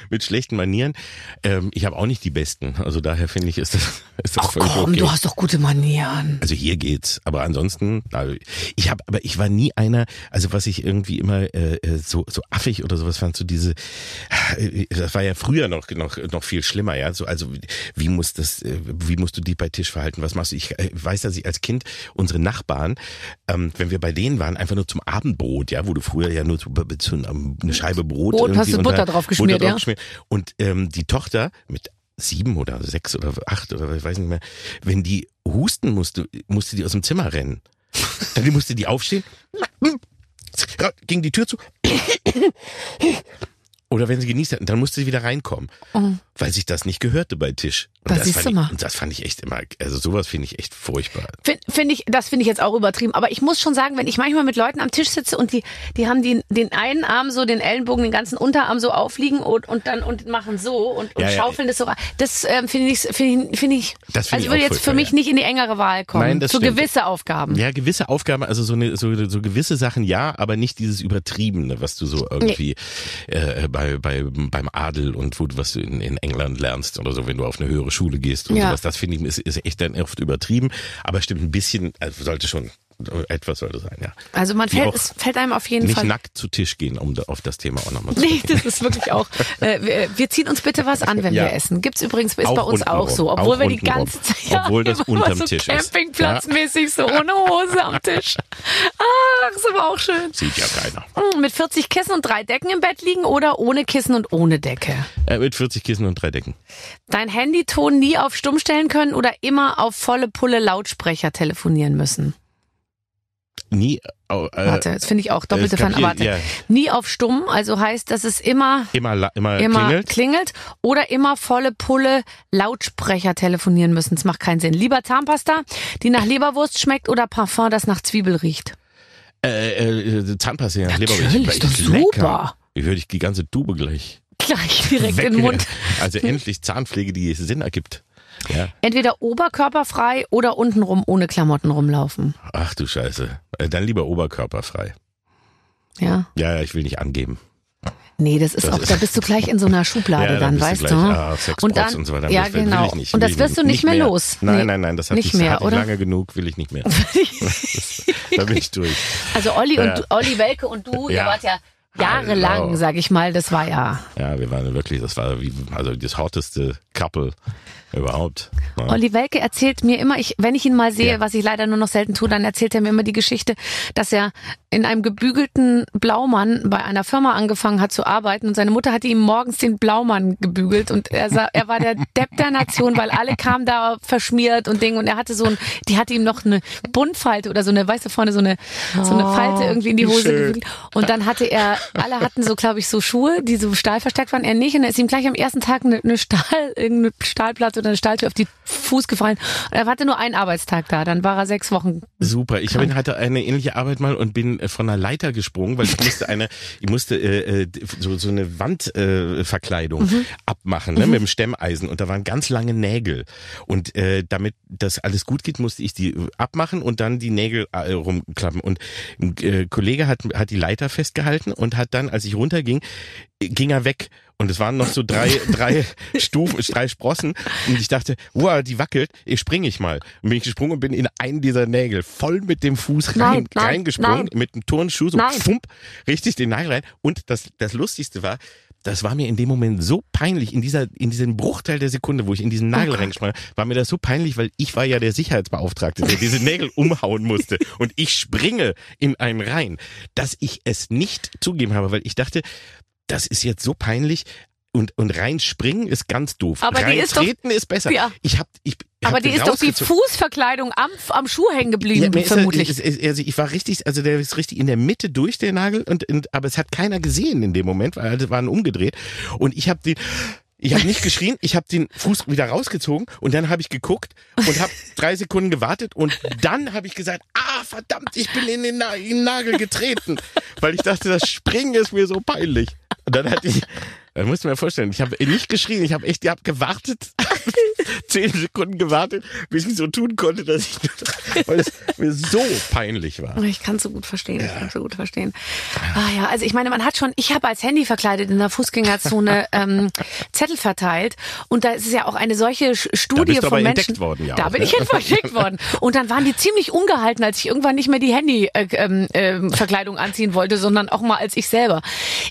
mit schlechten Manieren. Ähm, ich habe auch nicht die besten. Also daher finde ich, ist das, ist das Ach völlig komm, okay. du hast doch gute Manieren. Also hier geht's, aber ansonsten, also ich habe, aber ich war nie einer, also was ich irgendwie immer äh, äh, so so affig oder sowas fand, so diese, äh, das war ja früher noch noch noch viel schlimmer, ja, so also wie- muss das, äh, wie musst du dich bei Tisch verhalten, was machst du? Ich äh, weiß, dass ich als Kind unsere Nachbarn, ähm, wenn wir bei denen waren, einfach nur zum Abendbrot, ja, wo du früher ja nur so, so eine Scheibe Brot, Brot, hast du Butter drauf geschmiert, ja? geschmiert. Und ähm, die Tochter mit sieben oder sechs oder acht oder ich weiß nicht mehr, wenn die husten musste, musste die aus dem Zimmer rennen. Dann musste die aufstehen, [LAUGHS] ging die Tür zu. Oder wenn sie genießt hat, dann musste sie wieder reinkommen, weil sich das nicht gehörte bei Tisch. Und Oh. Da das, siehst du ich, mal. und das fand ich echt immer, also sowas finde ich echt furchtbar. Finde find ich, das finde ich jetzt auch übertrieben. Aber ich muss schon sagen, wenn ich manchmal mit Leuten am Tisch sitze und die, die haben den, den einen Arm so, den Ellenbogen, den ganzen Unterarm so aufliegen und, und dann und machen so und, und Ja, ja. schaufeln das so. Das ähm, finde ich, finde ich, finde ich, Das finde also ich würde jetzt für mich ja. nicht in die engere Wahl kommen. Nein, das Für stimmt. gewisse Aufgaben. Ja, gewisse Aufgaben, also so, eine, so, so gewisse Sachen ja, aber nicht dieses Übertriebene, was du so irgendwie äh, bei, bei, beim Adel und wo du, was du in, in England lernst oder so, wenn du auf eine höhere Schule gehst und Ja. sowas. Das finde ich ist, ist echt dann oft übertrieben, aber stimmt ein bisschen, also sollte schon, etwas sollte sein, ja. Also man fällt, es fällt einem auf jeden Nicht Fall. nackt zu Tisch gehen, um auf das Thema auch nochmal zu Nee, das ist wirklich auch. Äh, wir, wir ziehen uns bitte was an, wenn Ja. wir essen. Gibt's übrigens ist Auch bei uns auch untenrum. so, obwohl Auch wir die ganze Zeit Obwohl [LAUGHS] das unterm so Tisch ist. Campingplatzmäßig so ohne Hose am Tisch. Ach, ist aber auch schön. Sieht ja keiner. Hm, Mit 40 Kissen und drei Decken im Bett liegen oder ohne Kissen und ohne Decke? Äh, mit 40 Kissen und drei Decken. Dein Handyton nie auf stumm stellen können oder immer auf volle Pulle Lautsprecher telefonieren müssen? Nie, äh, Warte, das finde ich auch doppelte Fan. Warte. ja. Nie auf stumm, also heißt, dass es immer immer, immer, immer klingelt. klingelt oder immer volle Pulle Lautsprecher telefonieren müssen. Das macht keinen Sinn. Lieber Zahnpasta, die nach Leberwurst schmeckt oder Parfum, das nach Zwiebel riecht. Äh, äh, Zahnpasta ja, Leberwurst. ist doch lecker. super. Wie würde ich die ganze Tube gleich Gleich direkt weg. in den Mund. Also endlich Zahnpflege, die Sinn ergibt. Ja. Entweder oberkörperfrei oder untenrum ohne Klamotten rumlaufen. Ach du Scheiße. Äh, Dann lieber oberkörperfrei. Ja. Ja, ja, ich will nicht angeben. Nee, das ist Das auch, ist- da bist du gleich in so einer Schublade [LAUGHS] ja, dann, bist weißt du gleich, Ah, Sexbots und dann, und so weiter. ja, genau. Nicht, und das wirst du nicht mehr, los. Nein, Nee. nein, nein, das hat Nicht ich, mehr, oder? lange genug, will ich nicht mehr. [LAUGHS] [LAUGHS] da bin ich durch. Also Olli Ja. und Olli Welke und du, ihr Ja. wart ja jahrelang, sag ich mal, das war ja. Ja, wir waren wirklich, das war wie, also das hotteste Couple überhaupt. Ja. Olli Welke erzählt mir immer, ich, wenn ich ihn mal sehe, Ja. was ich leider nur noch selten tue, dann erzählt er mir immer die Geschichte, dass er in einem gebügelten Blaumann bei einer Firma angefangen hat zu arbeiten und seine Mutter hatte ihm morgens den Blaumann gebügelt und er, sah, er war der Depp der Nation, weil alle kamen da verschmiert und Ding und er hatte so ein, die hatte ihm noch eine Buntfalte oder so eine, weißt du, vorne so eine, so eine Falte irgendwie in die Hose schön. gebügelt und dann hatte er, alle hatten so, glaube ich, so Schuhe, die so stahlverstärkt waren, er nicht und er ist ihm gleich am ersten Tag eine, eine Stahl, irgendeine Stahlplatte oder eine Stahltür auf die Fuß gefallen. Und er hatte nur einen Arbeitstag da, dann war er sechs Wochen Super. Ich habe hatte eine ähnliche Arbeit mal und bin äh, von einer Leiter gesprungen, weil ich musste eine, [LAUGHS] ich musste äh, äh, so, so eine Wandverkleidung äh, Verkleidung abmachen ne, mit dem Stemmeisen und da waren ganz lange Nägel. Und äh, damit das alles gut geht, musste ich die abmachen und dann die Nägel äh, rumklappen. Und ein äh, Kollege hat hat die Leiter festgehalten und hat dann, als ich runterging, ging er weg Und es waren noch so drei, [LAUGHS] drei Stufen, drei Sprossen. Und ich dachte, wow, die wackelt, ich springe ich mal. Und bin ich gesprungen und bin in einen dieser Nägel voll mit dem Fuß rein, Nein, nein, reingesprungen, nein. mit einem Turnschuh, so pfump, richtig den Nagel rein. Und das, das Lustigste war, das war mir in dem Moment so peinlich, in dieser, in diesem Bruchteil der Sekunde, wo ich in diesen Nagel Gott. reingesprungen habe, war mir das so peinlich, weil ich war ja der Sicherheitsbeauftragte, der diese Nägel umhauen musste. Und ich springe in einen rein, dass ich es nicht zugeben habe, weil ich dachte, das ist jetzt so peinlich. Und, und reinspringen ist ganz doof. Aber die ist doch- Reintreten ist besser. Ja. Ich hab, ich, ich Aber hab die den ist doch die. Fußverkleidung am, am Schuh hängen geblieben, ist er- vermutlich. es- es- also ich war richtig, also der ist richtig in der Mitte durch der Nagel und, und aber es hat keiner gesehen in dem Moment, weil alle waren umgedreht und ich habe den ich habe nicht geschrien, ich habe den Fuß wieder rausgezogen und dann habe ich geguckt und habe drei Sekunden gewartet und dann habe ich gesagt, ah verdammt, ich bin in den, Na in den Nagel getreten, weil ich dachte, das Springen ist mir so peinlich. Und dann hatte ich, dann musst du mir vorstellen, ich habe nicht geschrien, ich habe echt, ich habe gewartet, [LAUGHS] zehn Sekunden gewartet, bis ich so tun konnte, dass ich, [LAUGHS] weil es mir so peinlich war. Ich kann so gut verstehen, ich kann so gut verstehen. Ah ja, also ich meine, man hat schon, ich habe als Handy verkleidet in der Fußgängerzone [LAUGHS] ähm, Zettel verteilt und da ist es ja auch eine solche Studie bist du von Menschen. entdeckt worden, ja da auch, bin ne? ich entdeckt worden. Und dann waren die ziemlich ungehalten, als ich irgendwann nicht mehr die Handy-Verkleidung äh, ähm, Verkleidung anziehen wollte, sondern auch mal als ich selber.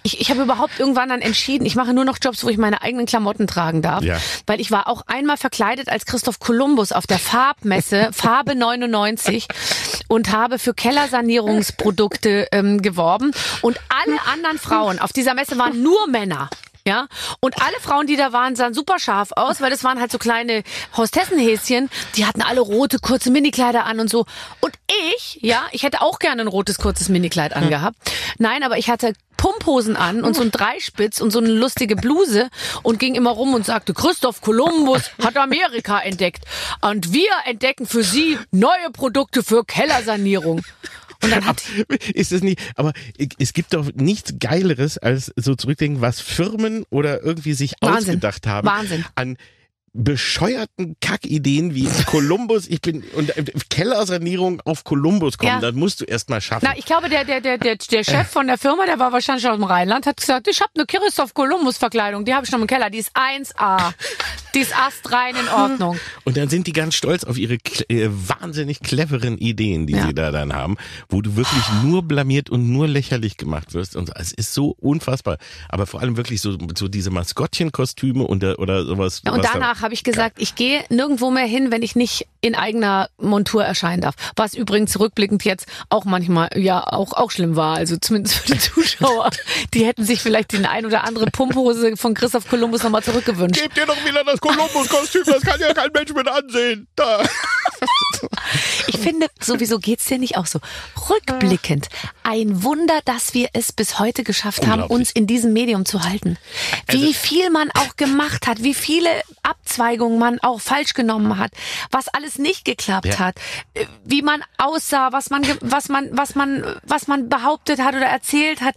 Ich, ich habe überhaupt irgendwann dann entschieden, ich mache nur noch Jobs, wo ich meine eigenen Klamotten tragen darf, Ja. weil ich war auch einmal verkleidet als Christoph Kolumbus auf der Farbmesse [LAUGHS] Farbe 99 und habe für Kellersanierungsprodukte ähm, geworben und alle anderen Frauen auf dieser Messe waren nur Männer. Ja, und alle Frauen, die da waren, sahen super scharf aus, weil das waren halt so kleine Hostessenhäschen, die hatten alle rote, kurze Minikleider an und so. Und ich, ja, ich hätte auch gerne ein rotes, kurzes Minikleid angehabt. Nein, aber ich hatte Pumphosen an und so ein Dreispitz und so eine lustige Bluse und ging immer rum und sagte, Christoph Kolumbus hat Amerika entdeckt. Und wir entdecken für Sie neue Produkte für Kellersanierung. Und dann hat [LAUGHS] Ist es nicht, aber es gibt doch nichts Geileres, als so zurückdenken, was Firmen oder irgendwie sich Wahnsinn. ausgedacht haben. Wahnsinn. An bescheuerten Kackideen wie Kolumbus, ich bin, und äh, Kellersanierung auf Kolumbus kommen, Ja. das musst du erst mal schaffen. Na, ich glaube, der, der, der, der, der Chef von der Firma, der war wahrscheinlich aus dem Rheinland, hat gesagt, ich habe eine Christoph Kolumbus Verkleidung, die habe ich noch im Keller, die ist 1A. Die ist astrein in Ordnung. Und dann sind die ganz stolz auf ihre äh, wahnsinnig cleveren Ideen, die Ja. sie da dann haben, wo du wirklich nur blamiert und nur lächerlich gemacht wirst. Und es ist so unfassbar. Aber vor allem wirklich so, so diese Maskottchenkostüme und, der- oder sowas. Ja, und danach habe ich gesagt, ich gehe nirgendwo mehr hin, wenn ich nicht in eigener Montur erscheinen darf. Was übrigens rückblickend jetzt auch manchmal ja auch auch schlimm war. Also zumindest für die Zuschauer. [LAUGHS] Die hätten sich vielleicht den ein oder andere Pumphose von Christoph Kolumbus nochmal zurückgewünscht. Gebt ihr doch wieder das Kolumbus-Kostüm, das kann ja kein Mensch mit ansehen. Da. [LAUGHS] Ich finde, sowieso geht's dir nicht auch so. Rückblickend, ein Wunder, dass wir es bis heute geschafft haben, uns in diesem Medium zu halten. Wie viel man auch gemacht hat, wie viele Abzweigungen man auch falsch genommen hat, was alles nicht geklappt Ja. hat, wie man aussah, was man, was man, was man, was man behauptet hat oder erzählt hat.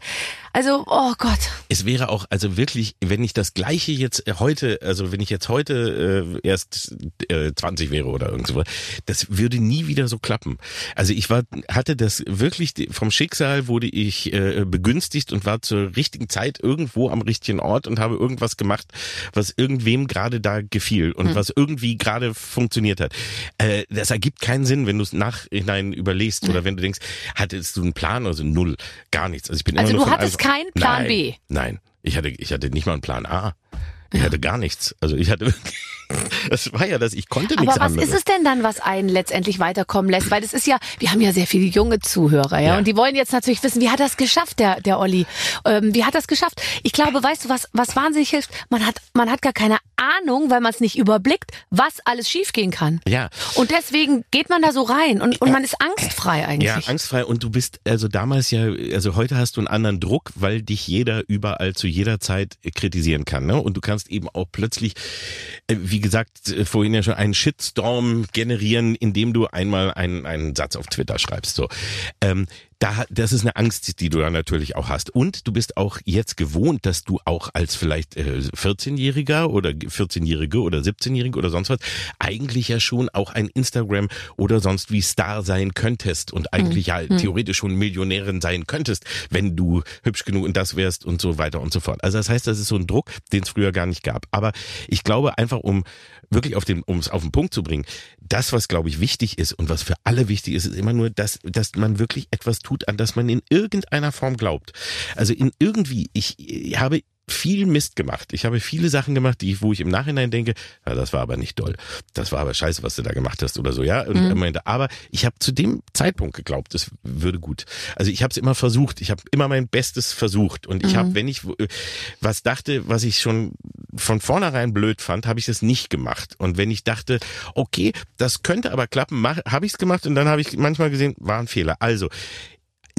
Also, oh Gott. Es wäre auch, also wirklich, wenn ich das Gleiche jetzt äh, heute, also wenn ich jetzt heute äh, erst äh, 20 wäre oder irgend so, das würde nie wieder so klappen. Also ich war, hatte das wirklich, vom Schicksal wurde ich äh, begünstigt und war zur richtigen Zeit irgendwo am richtigen Ort und habe irgendwas gemacht, was irgendwem gerade da gefiel und was irgendwie gerade funktioniert hat. Äh, das ergibt keinen Sinn, wenn du es nachhinein überlegst oder wenn du denkst, hattest du einen Plan oder so? Null, gar nichts. Also ich bin Also immer nur von keinen Plan Nein, B? Nein, ich hatte, ich hatte nicht mal einen Plan A. Ich hatte gar nichts. Also ich hatte, [LAUGHS] das war ja das, ich konnte Aber nichts was anderes. ist es denn dann, was einen letztendlich weiterkommen lässt? Weil das ist ja, wir haben ja sehr viele junge Zuhörer, ja, Ja. und die wollen jetzt natürlich wissen, wie hat das geschafft, der, der Olli? Ähm, wie hat das geschafft? Ich glaube, weißt du, was, was wahnsinnig hilft? Man hat, man hat gar keine Ahnung, weil man es nicht überblickt, was alles schiefgehen kann. Ja. Und deswegen geht man da so rein und, und man ist angstfrei Ja, eigentlich. angstfrei. Und du bist also damals ja, also heute hast du einen anderen Druck, weil dich jeder überall zu jeder Zeit kritisieren kann. Ne? Und du kannst eben auch plötzlich, äh, wie gesagt, äh, vorhin ja schon einen Shitstorm generieren, indem du einmal einen, einen Satz auf Twitter schreibst. So. Ähm, da, das ist eine Angst, die du dann natürlich auch hast. Und du bist auch jetzt gewohnt, dass du auch als vielleicht äh, 14-Jähriger oder 14-Jährige oder 17-Jährige oder sonst was eigentlich ja schon auch ein Instagram oder sonst wie Star sein könntest und eigentlich ja theoretisch schon Millionärin sein könntest, wenn du hübsch genug und das wärst und so weiter und so fort. Also das heißt, das ist so ein Druck, den es früher gar nicht gab. Aber ich glaube einfach, um wirklich auf den, um es auf den Punkt zu bringen, das, was glaube ich wichtig ist und was für alle wichtig ist, ist immer nur, dass, dass man wirklich etwas tut, an das man in irgendeiner Form glaubt. Also in irgendwie, ich, ich habe viel Mist gemacht. Ich habe viele Sachen gemacht, die, wo ich im Nachhinein denke, ja, das war aber nicht doll. Das war aber scheiße, was du da gemacht hast oder so, ja. Und Mhm. aber ich habe zu dem Zeitpunkt geglaubt, das würde gut. Also ich habe es immer versucht. Ich habe immer mein Bestes versucht. Und ich Mhm. habe, wenn ich was dachte, was ich schon von vornherein blöd fand, habe ich das nicht gemacht. Und wenn ich dachte, okay, das könnte aber klappen, habe ich es gemacht und dann habe ich manchmal gesehen, war ein Fehler. Also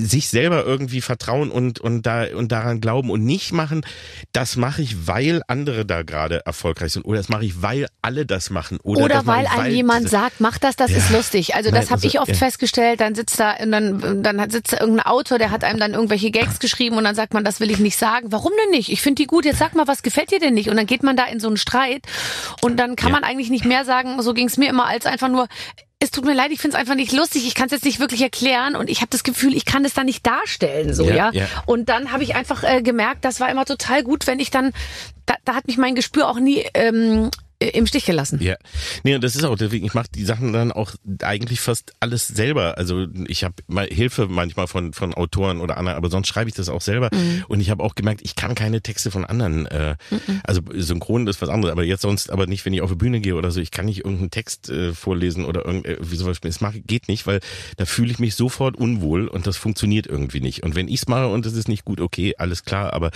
sich selber irgendwie vertrauen und und da und daran glauben und nicht machen, das mache ich, weil andere da gerade erfolgreich sind oder das mache ich, weil alle das machen oder, Oder weil ich, einem jemand sagt, mach das, das Ja. ist lustig. Also das habe also, ich oft ja. festgestellt. Dann sitzt da und dann, dann hat- sitzt da irgendein Autor, der hat einem dann irgendwelche Gags geschrieben und dann sagt man, das will ich nicht sagen. Warum denn nicht? Ich finde die gut. Jetzt sag mal, was gefällt dir denn nicht? Und dann geht man da in so einen Streit und dann kann Ja. man eigentlich nicht mehr sagen. So ging es mir immer als einfach nur. Es tut mir leid, ich finde es einfach nicht lustig. Ich kann es jetzt nicht wirklich erklären und ich habe das Gefühl, ich kann das da nicht darstellen, so ja. Ja, ja. Und dann habe ich einfach äh, gemerkt, das war immer total gut, wenn ich dann, da, da hat mich mein Gespür auch nie ähm, im Stich gelassen. Ja, nee, und das ist auch deswegen, ich mache die Sachen dann auch eigentlich fast alles selber. Also ich habe mal Hilfe manchmal von von Autoren oder anderen, aber sonst schreibe ich das auch selber. Mhm. Und ich habe auch gemerkt, ich kann keine Texte von anderen. Äh, Also synchron ist was anderes, aber jetzt sonst aber nicht, wenn ich auf die Bühne gehe oder so. Ich kann nicht irgendeinen Text äh, vorlesen oder irgendwie äh, sowas. Das mach, geht nicht, weil da fühle ich mich sofort unwohl und das funktioniert irgendwie nicht. Und wenn ich's mache und es ist nicht gut, okay, alles klar, aber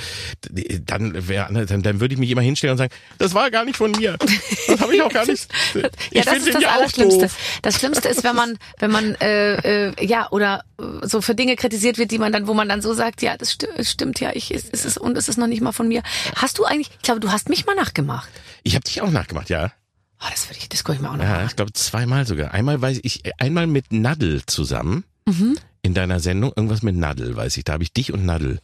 dann wäre dann, dann würde ich mich immer hinstellen und sagen, das war gar nicht von mir. [LAUGHS] Das habe ich auch gar nicht. [LAUGHS] ja, das ist das ja Allerschlimmste. Das Schlimmste ist, wenn man, wenn man, äh, äh, ja, oder so für Dinge kritisiert wird, die man dann, wo man dann so sagt, ja, das es stimmt, ja, ich, es, es ist, und es ist noch nicht mal von mir. Hast du eigentlich, ich glaube, du hast mich mal nachgemacht. Ich habe dich auch nachgemacht, ja. Oh, das würde ich, das gucke ich mir auch noch Ja, an. ich glaube zweimal sogar. Einmal weiß ich, einmal mit Nadel zusammen Mhm. in deiner Sendung, irgendwas mit Nadel, weiß ich. Da habe ich dich und Nadel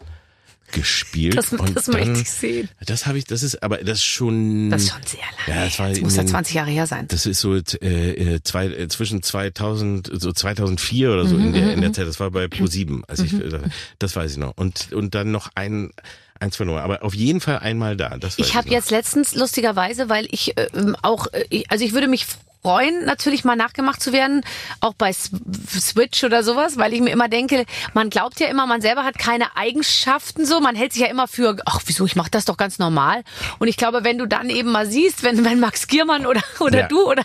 gespielt. Das, und das dann, möchte ich sehen. Das habe ich, das ist, aber das ist schon. Das ist schon sehr lange. Ja, das war das muss ja den- 20 Jahre her sein. Das ist so äh, äh, zwei, äh, zwischen 2000, so 2004 oder so Mhm, in der in der Zeit. Das war bei Pro7, also ich, äh, das weiß ich noch. Und und dann noch ein eins verloren, aber auf jeden Fall einmal da. Das Ich habe jetzt letztens lustigerweise, weil ich äh, ähm, auch, äh, ich- also ich würde mich freuen, natürlich mal nachgemacht zu werden, auch bei Switch oder sowas, weil ich mir immer denke, man glaubt ja immer, man selber hat keine Eigenschaften so, man hält sich ja immer für, ach wieso, ich mache das doch ganz normal. Und ich glaube, wenn du dann eben mal siehst, wenn, wenn Max Giermann oder, oder Ja. du oder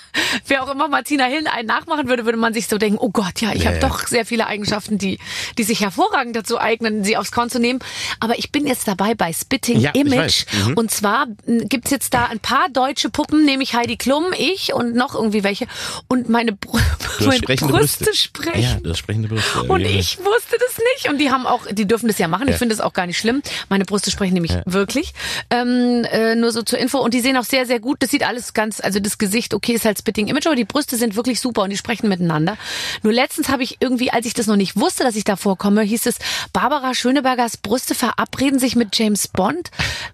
wer auch immer Martina Hill einen nachmachen würde, würde man sich so denken, oh Gott, ja, ich Ja, habe doch sehr viele Eigenschaften, die, die sich hervorragend dazu eignen, sie aufs Korn zu nehmen. Aber ich bin jetzt dabei bei Spitting Ja, Image. Mhm. Und zwar m, gibt's jetzt da ein paar deutsche Puppen, nämlich Heidi Klum, ich und noch irgendwie welche. Und meine, Br [LAUGHS] Du meine Brüste, Brüste. sprechen. Ja, du hast sprechende Brüste. Und Ja. ich wusste das nicht. Und die haben auch, die dürfen das ja machen. Ich Ja. finde das auch gar nicht schlimm. Meine Brüste sprechen nämlich wirklich. Ähm, äh, nur so zur Info. Und die sehen auch sehr, sehr gut. Das sieht alles ganz, also das Gesicht, okay, ist halt Spitting Image, aber die Brüste sind wirklich super und die sprechen miteinander. Nur letztens habe ich irgendwie, als ich das noch nicht wusste, dass ich da vorkomme, hieß es, Barbara Schönebergers Brüste verabreden sich mit James Bond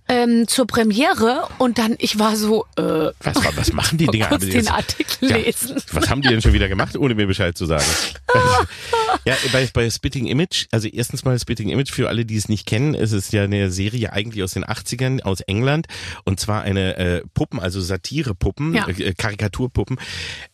ähm, zur Premiere. Und dann, ich war so, äh, Was, was machen die [LAUGHS] Dinger? kurz den jetzt- Artikel Ja. Was haben die denn schon wieder gemacht, ohne mir Bescheid zu sagen? [LAUGHS] ja, bei, bei Spitting Image, also erstens mal Spitting Image, für alle, die es nicht kennen, es ist ja eine Serie eigentlich aus den 80ern aus England und zwar eine äh, Puppen, also Satirepuppen, Ja. äh, Karikaturpuppen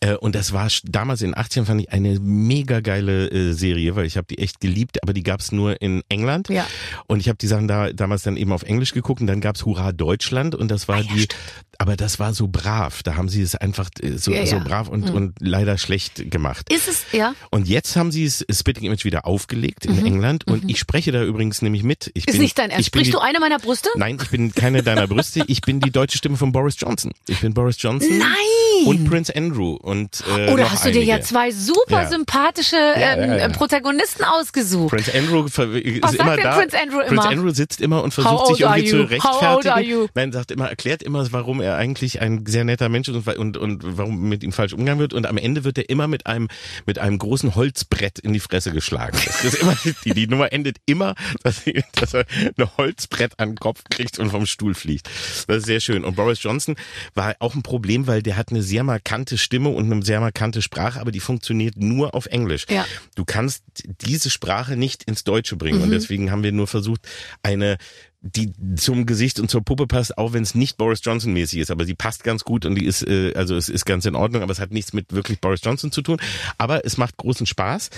äh, und das war damals in den 80ern fand ich eine mega geile äh, Serie, weil ich habe die echt geliebt, aber die gab's nur in England Ja. und ich habe die Sachen da damals dann eben auf Englisch geguckt und dann gab's Hurra Deutschland und das war Ah ja, die, stimmt. Aber das war so brav, da haben sie es einfach äh, so, Ja, so ja. Mhm. brav und, und leider schlecht gemacht. Ist es, ja? Und jetzt haben sie es Spitting Image wieder aufgelegt in England und ich spreche da übrigens nämlich mit. Ich Mhm. Ist bin, nicht dein Ernst. Sprichst die, du eine meiner Brüste? Nein, ich bin keine deiner Brüste. Ich bin die deutsche Stimme von Boris Johnson. Ich bin Boris Johnson. Nein! Und Prince Andrew und äh, Oder noch hast du dir einige. ja zwei super Ja. sympathische ähm. Protagonisten ausgesucht? Prince Andrew ist Was sagt immer denn da. Prince Andrew Prince immer? Andrew sitzt immer und versucht sich irgendwie zu you? How old are rechtfertigen. you? Nein, sagt immer, erklärt immer, warum er eigentlich ein sehr netter Mensch ist und, und, und warum mit ihm falsch umgegangen wird. Und am Ende wird er immer mit einem, mit einem großen Holzbrett in die Fresse geschlagen. Das ist immer, die, die Nummer endet immer, dass, dass er ein Holzbrett an den Kopf kriegt und vom Stuhl fliegt. Das ist sehr schön. Und Boris Johnson war auch ein Problem, weil der hat eine sehr markante Stimme und eine sehr markante Sprache, aber die funktioniert nur auf Englisch. Ja. Du kannst diese Sprache nicht ins Deutsche bringen. Mhm. Und deswegen haben wir nur versucht, eine die zum Gesicht und zur Puppe passt, auch wenn es nicht Boris Johnson mäßig ist, aber sie passt ganz gut und die ist äh, also es ist ganz in Ordnung, aber es hat nichts mit wirklich Boris Johnson zu tun, aber es macht großen Spaß.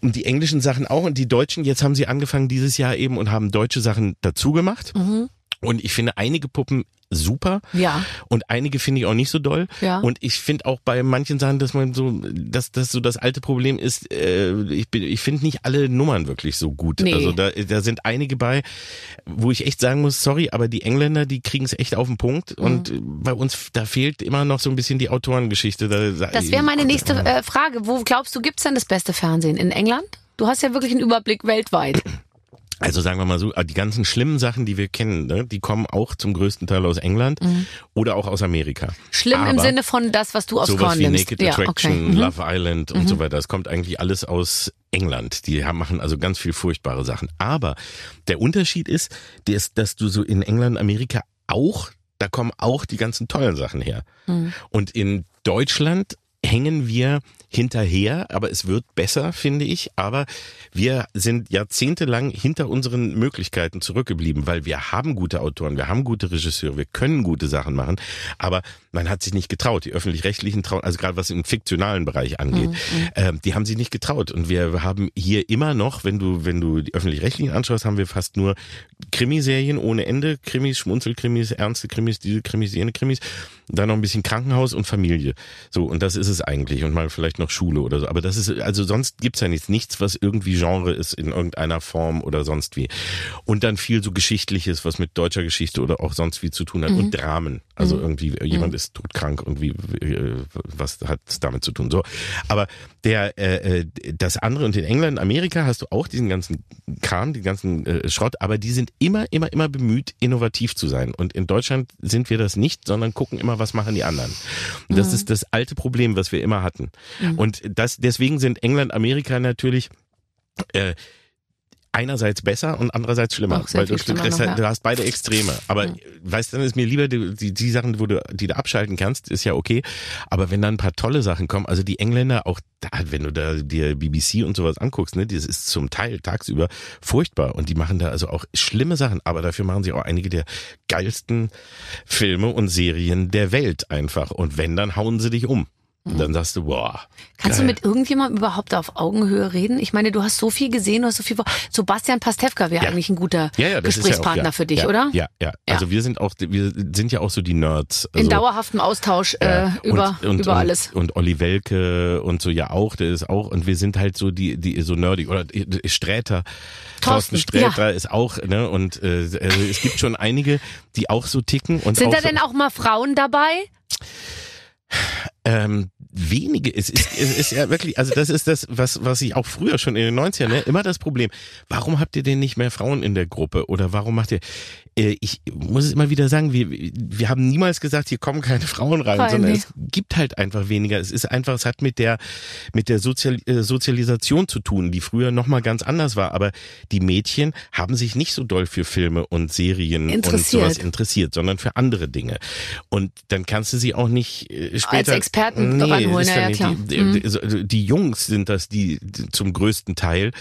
Und die englischen Sachen auch und die deutschen, jetzt haben sie angefangen dieses Jahr eben und haben deutsche Sachen dazu gemacht. Und ich finde einige Puppen super. Ja. Und einige finde ich auch nicht so doll. Ja. Und ich finde auch bei manchen Sachen, dass man so, dass das so das alte Problem ist, äh, ich bin, ich finde nicht alle Nummern wirklich so gut. Nee. Also da, da sind einige bei, wo ich echt sagen muss, sorry, aber die Engländer, die kriegen es echt auf den Punkt. Mhm. Und bei uns, da fehlt immer noch so ein bisschen die Autorengeschichte. Da, Das wäre meine nächste äh, Frage. Wo glaubst du, gibt's denn das beste Fernsehen? In England? Du hast ja wirklich einen Überblick weltweit. [CLEARS THROAT] Also sagen wir mal so, die ganzen schlimmen Sachen, die wir kennen, ne, die kommen auch zum größten Teil aus England oder auch aus Amerika. Mhm. Schlimm im Aber Sinne von das, was du aufs sowas Korn wie nimmst. Naked ja, Attraction, okay. Mhm. Love Island und so weiter. Das kommt eigentlich alles aus England. Die haben, machen also ganz viel furchtbare Sachen. Aber der Unterschied ist, dass, dass du so in England, Amerika auch, da kommen auch die ganzen tollen Sachen her. Mhm. Und in Deutschland hängen wir hinterher, aber es wird besser, finde ich. Aber wir sind jahrzehntelang hinter unseren Möglichkeiten zurückgeblieben, weil wir haben gute Autoren, wir haben gute Regisseure, wir können gute Sachen machen, aber man hat sich nicht getraut. Die öffentlich-rechtlichen trauen, also gerade was im fiktionalen Bereich angeht, äh, die haben sich nicht getraut. Und wir haben hier immer noch, wenn du, wenn du die öffentlich-rechtlichen anschaust, haben wir fast nur Krimiserien ohne Ende, Krimis, Schmunzelkrimis, ernste Krimis, diese Krimis, jene Krimis, dann noch ein bisschen Krankenhaus und Familie. So, und das ist es eigentlich. Und mal vielleicht noch Schule oder so. Aber das ist, also sonst gibt's ja nichts, nichts, was irgendwie Genre ist in irgendeiner Form oder sonst wie. Und dann viel so Geschichtliches, was mit deutscher Geschichte oder auch sonst wie zu tun hat. Und Dramen. Also irgendwie, jemand ist todkrank und wie, äh, was hat's damit zu tun? So. Aber der, äh, äh, das andere und in England, Amerika hast du auch diesen ganzen Kram, den ganzen äh, Schrott, aber die sind immer, immer, immer bemüht, innovativ zu sein. Und in Deutschland sind wir das nicht, sondern gucken immer, was machen die anderen. Und das ist das alte Problem, was wir immer hatten. Und das, deswegen sind England, Amerika natürlich äh, einerseits besser und andererseits schlimmer, weil du, schlimmer noch, ja. du hast beide Extreme. Aber weißt du, dann ist mir lieber die, die, die Sachen, wo du, die du abschalten kannst, ist ja okay. Aber wenn dann ein paar tolle Sachen kommen, also die Engländer auch, da, wenn du da dir BBC und sowas anguckst, ne, das ist zum Teil tagsüber furchtbar und die machen da also auch schlimme Sachen. Aber dafür machen sie auch einige der geilsten Filme und Serien der Welt einfach. Und wenn, dann hauen sie dich um. Und dann sagst du, boah. Kannst geil. du mit irgendjemandem überhaupt auf Augenhöhe reden? Ich meine, du hast so viel gesehen, du hast so viel. Sebastian Pastewka wäre Ja. eigentlich ein guter ja, ja, Gesprächspartner auch, für dich, oder? Ja, ja, Ja. Also wir sind auch, wir sind ja auch so die Nerds. In Also, dauerhaftem Austausch äh, über, und, und, über und, alles. Und Olli Welke und so ja auch, der ist auch, und wir sind halt so die, die so nerdy. Oder Sträter. Thorsten, Thorsten Sträter ist auch, ne? Und äh, also es gibt schon einige, die auch so ticken. Und Sind da so, denn auch mal Frauen dabei? Ähm, [SIGHS] wenige, es ist, es ist ja wirklich, also das ist das, was, was ich auch früher schon in den 90ern, ne, immer das Problem. Warum habt ihr denn nicht mehr Frauen in der Gruppe? Oder warum macht ihr, äh, ich muss es immer wieder sagen, wir, wir haben niemals gesagt, hier kommen keine Frauen rein, Rein, sondern nee. es gibt halt einfach weniger. Es ist einfach, es hat mit der, mit der Sozial, äh, Sozialisation zu tun, die früher nochmal ganz anders war. Aber die Mädchen haben sich nicht so doll für Filme und Serien und sowas interessiert, sondern für andere Dinge. Und dann kannst du sie auch nicht äh, später Experten nee, ranholen, ja, ja, klar. Die, die, die, die Jungs sind das, die zum größten Teil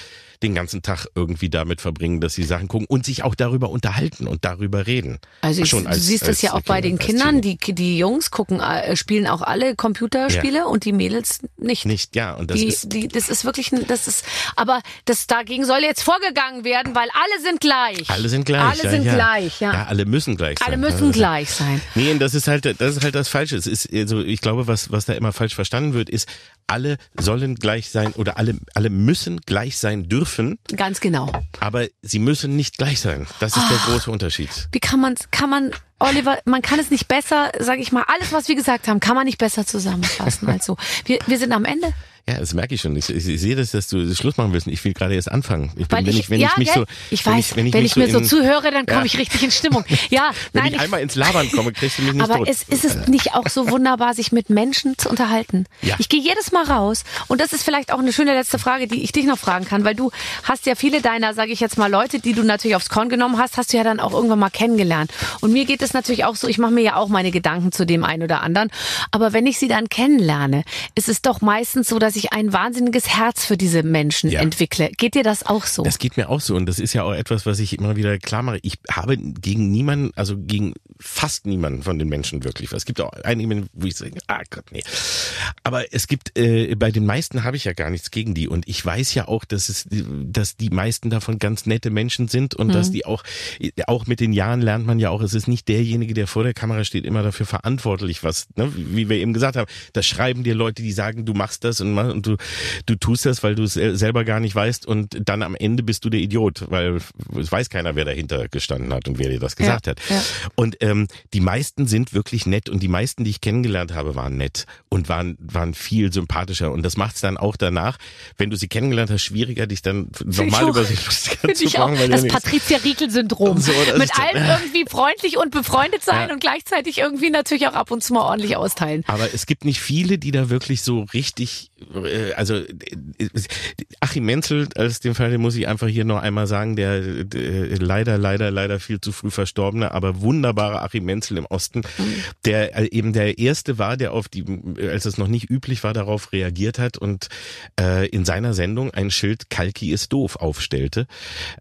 den ganzen Tag irgendwie damit verbringen, dass sie Sachen gucken und sich auch darüber unterhalten und darüber reden. Also ich, Schon du als- siehst das als ja auch bei den als Kindern. Die, die Jungs gucken, äh, spielen auch alle Computerspiele und die Mädels nicht. Nicht, ja, und das die, ist die, das ist wirklich, ein, das ist, aber das dagegen soll jetzt vorgegangen werden, weil alle sind gleich. alle sind gleich. Alle ja, sind ja. gleich, ja. Ja, alle müssen gleich sein. alle Ja, müssen gleich sein. Nee, das ist halt, das ist halt das Falsche. Es ist, also ich glaube, was, was da immer falsch verstanden wird, ist, alle sollen gleich sein oder alle, alle müssen gleich sein dürfen, Ganz genau. aber sie müssen nicht gleich sein. Das ist der große Unterschied. Wie kann man, kann man, Oliver, man kann es nicht besser, sage ich mal, alles, was wir gesagt haben, kann man nicht besser zusammenfassen [LAUGHS] als so. Wir, wir sind am Ende. Ja, das merke ich schon. Ich, ich, ich sehe das, dass du Schluss machen willst. Ich will gerade erst anfangen. Ich bin, wenn ich, wenn ja, ich mich gell? so, ich wenn weiß, ich, wenn ich, wenn ich mir so in, zuhöre, dann komme Ja. ich richtig in Stimmung. Ja, [LAUGHS] wenn nein, ich einmal ins Labern komme, kriegst du mich nicht aber tot. es ist es nicht auch so wunderbar, sich mit Menschen zu unterhalten. Ja. Ich gehe jedes Mal raus und das ist vielleicht auch eine schöne letzte Frage, die ich dich noch fragen kann, weil du hast ja viele deiner, sage ich jetzt mal, Leute, die du natürlich aufs Korn genommen hast, hast du ja dann auch irgendwann mal kennengelernt. Und mir geht es natürlich auch so, ich mache mir ja auch meine Gedanken zu dem einen oder anderen, aber wenn ich sie dann kennenlerne, ist es doch meistens so, dass ich ein wahnsinniges Herz für diese Menschen Ja. entwickle. Geht dir das auch so? Das geht mir auch so und das ist ja auch etwas, was ich immer wieder klar mache. Ich habe gegen niemanden, also gegen fast niemanden von den Menschen wirklich was. Es gibt auch einige, wo ich sage, ah Gott, nee. Aber es gibt, äh, bei den meisten habe ich ja gar nichts gegen die und ich weiß ja auch, dass es, dass die meisten davon ganz nette Menschen sind und dass die auch, auch mit den Jahren lernt man ja auch, es ist nicht derjenige, der vor der Kamera steht, immer dafür verantwortlich, was, ne, wie wir eben gesagt haben, das schreiben dir Leute, die sagen, du machst das und, mach- und du, du tust das, weil du es sel- selber gar nicht weißt und dann am Ende bist du der Idiot, weil es weiß keiner, wer dahinter gestanden hat und wer dir das gesagt hat. ja. Und ähm, die meisten sind wirklich nett und die meisten, die ich kennengelernt habe, waren nett und waren, waren viel sympathischer und das macht es dann auch danach, wenn du sie kennengelernt hast, schwieriger, dich dann nochmal auch. über sie [LAUGHS] zu auch. machen. weil Das ja nichts- Patricia Riegel-Syndrom. [LAUGHS] So, Mit allen [LAUGHS] irgendwie freundlich und befreundet sein Ja. und gleichzeitig irgendwie natürlich auch ab und zu mal ordentlich austeilen. Aber es gibt nicht viele, die da wirklich so richtig, also äh, Achim Menzel als dem Fall, den muss ich einfach hier noch einmal sagen, der, der leider, leider, leider viel zu früh verstorbene, aber wunderbare Achim Menzel im Osten, der äh, eben der erste war, der auf die, als es noch nicht üblich war, darauf reagiert hat und äh, in seiner Sendung ein Schild Kalki ist doof aufstellte,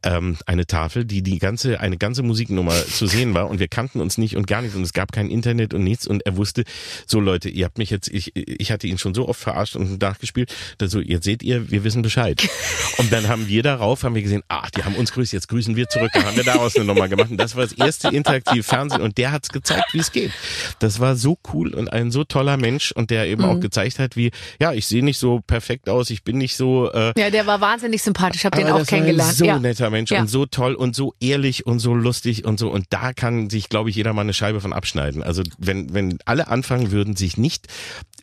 ähm, eine Tafel, die die ganze eine ganze Musiknummer zu sehen war und wir kannten uns nicht und gar nichts und es gab kein Internet und nichts und er wusste, so Leute, ihr habt mich jetzt, ich, ich hatte ihn schon so oft verarscht und nachgespielt, dass so, jetzt seht ihr, wir wissen Bescheid. [LAUGHS] Und dann haben wir darauf, haben wir gesehen, ach, die haben uns grüßt, jetzt grüßen wir zurück. Dann haben wir daraus eine Nummer gemacht und das war das erste interaktive Fernsehen und der hat's gezeigt, wie es geht. Das war so cool und ein so toller Mensch und der eben auch gezeigt hat, wie, ja, ich sehe nicht so perfekt aus, ich bin nicht so, äh, Ja, der war wahnsinnig sympathisch. Hab den aber auch kennengelernt. So ja. netter Mensch Ja. und so toll und so ehrlich und so lustig und so. Und da kann sich, glaube ich, jeder mal eine Scheibe von abschneiden. Also wenn, wenn alle anfangen würden, sich nicht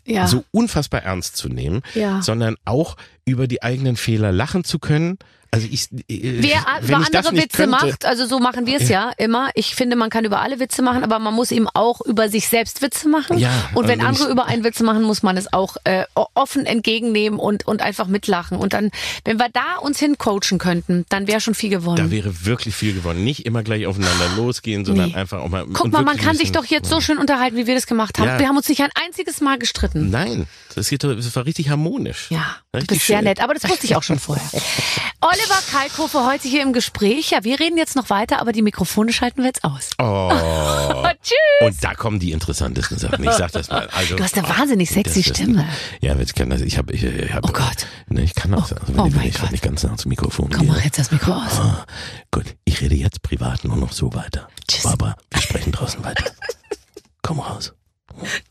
Ja. so unfassbar ernst zu nehmen, Ja. sondern auch über die eigenen Fehler lachen zu können. Also ich, äh, Wer wenn über ich andere Witze könnte, macht, also so machen wir es ja immer. Ich finde, man kann über alle Witze machen, aber man muss eben auch über sich selbst Witze machen. Ja, und also wenn wenn andere ich- über einen Witze machen, muss man es auch äh, offen entgegennehmen und, und einfach mitlachen. Und dann, wenn wir da uns hincoachen könnten, dann wäre schon viel gewonnen. Da wäre wirklich viel gewonnen. Nicht immer gleich aufeinander losgehen, sondern Nee. einfach auch mal. Guck mal, man kann sich doch jetzt so schön unterhalten, wie wir das gemacht haben. Ja. Wir haben uns nicht ein einziges Mal gestritten. Nein, das, geht, das war richtig harmonisch. Ja, du Richtig bist sehr schön. nett, aber das wusste ich auch schon vorher. [LAUGHS] Oliver Kalkofe heute hier im Gespräch. Ja, wir reden jetzt noch weiter, aber die Mikrofone schalten wir jetzt aus. Oh. [LAUGHS] Tschüss! Und da kommen die interessantesten Sachen. Ich sag das mal. Also, Du hast eine wahnsinnig sexy das ist- Stimme. Ja, ich kann das. Ich habe, ich, ich hab, Oh Gott. Ne, ich kann das. Also wenn, oh ich, mein ich, Gott. ich ganz nah zum Mikrofon Komm, gehe. mach jetzt das Mikro aus. Ah, gut, ich rede jetzt privat nur noch so weiter. Tschüss. Barbara, wir sprechen draußen weiter. [LAUGHS] Komm raus.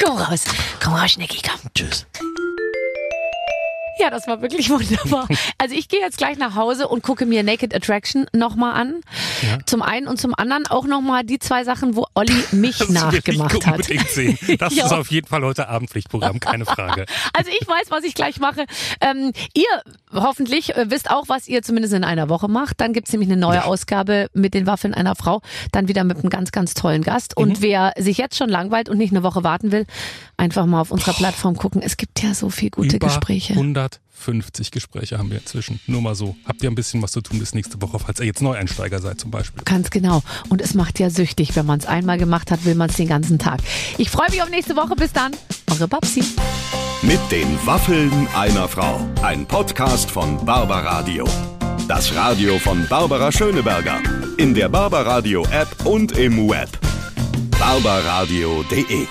Komm raus. Komm raus, Schnecki, komm. Tschüss. Ja, das war wirklich [LAUGHS] wunderbar. Also ich gehe jetzt gleich nach Hause und gucke mir Naked Attraction nochmal an. Zum einen und zum anderen auch nochmal die zwei Sachen, wo Olli [LAUGHS] mich Das will nachgemacht ich hat. sehen. Das [LAUGHS] Ja. ist auf jeden Fall heute Abendpflichtprogramm, keine Frage. Also ich weiß, was ich gleich mache. Ähm, ihr hoffentlich äh, wisst auch, was ihr zumindest in einer Woche macht. Dann gibt's nämlich eine neue Ausgabe mit den Waffeln einer Frau. Dann wieder mit einem ganz, ganz tollen Gast. Mhm. Und wer sich jetzt schon langweilt und nicht eine Woche warten will, einfach mal auf unserer Plattform gucken. Es gibt ja so viel gute Über Gespräche. 150 Gespräche haben wir inzwischen. Nur mal so. Habt ihr ein bisschen was zu tun bis nächste Woche, falls ihr jetzt Neueinsteiger seid zum Beispiel. Ganz genau. Und es macht ja süchtig. Wenn man es einmal gemacht hat, will man es den ganzen Tag. Ich freue mich auf nächste Woche. Bis dann. Eure Babsi. Mit den Waffeln einer Frau. Ein Podcast von Barbaradio. Das Radio von Barbara Schöneberger. In der Barbaradio App und im Web. barbaradio.de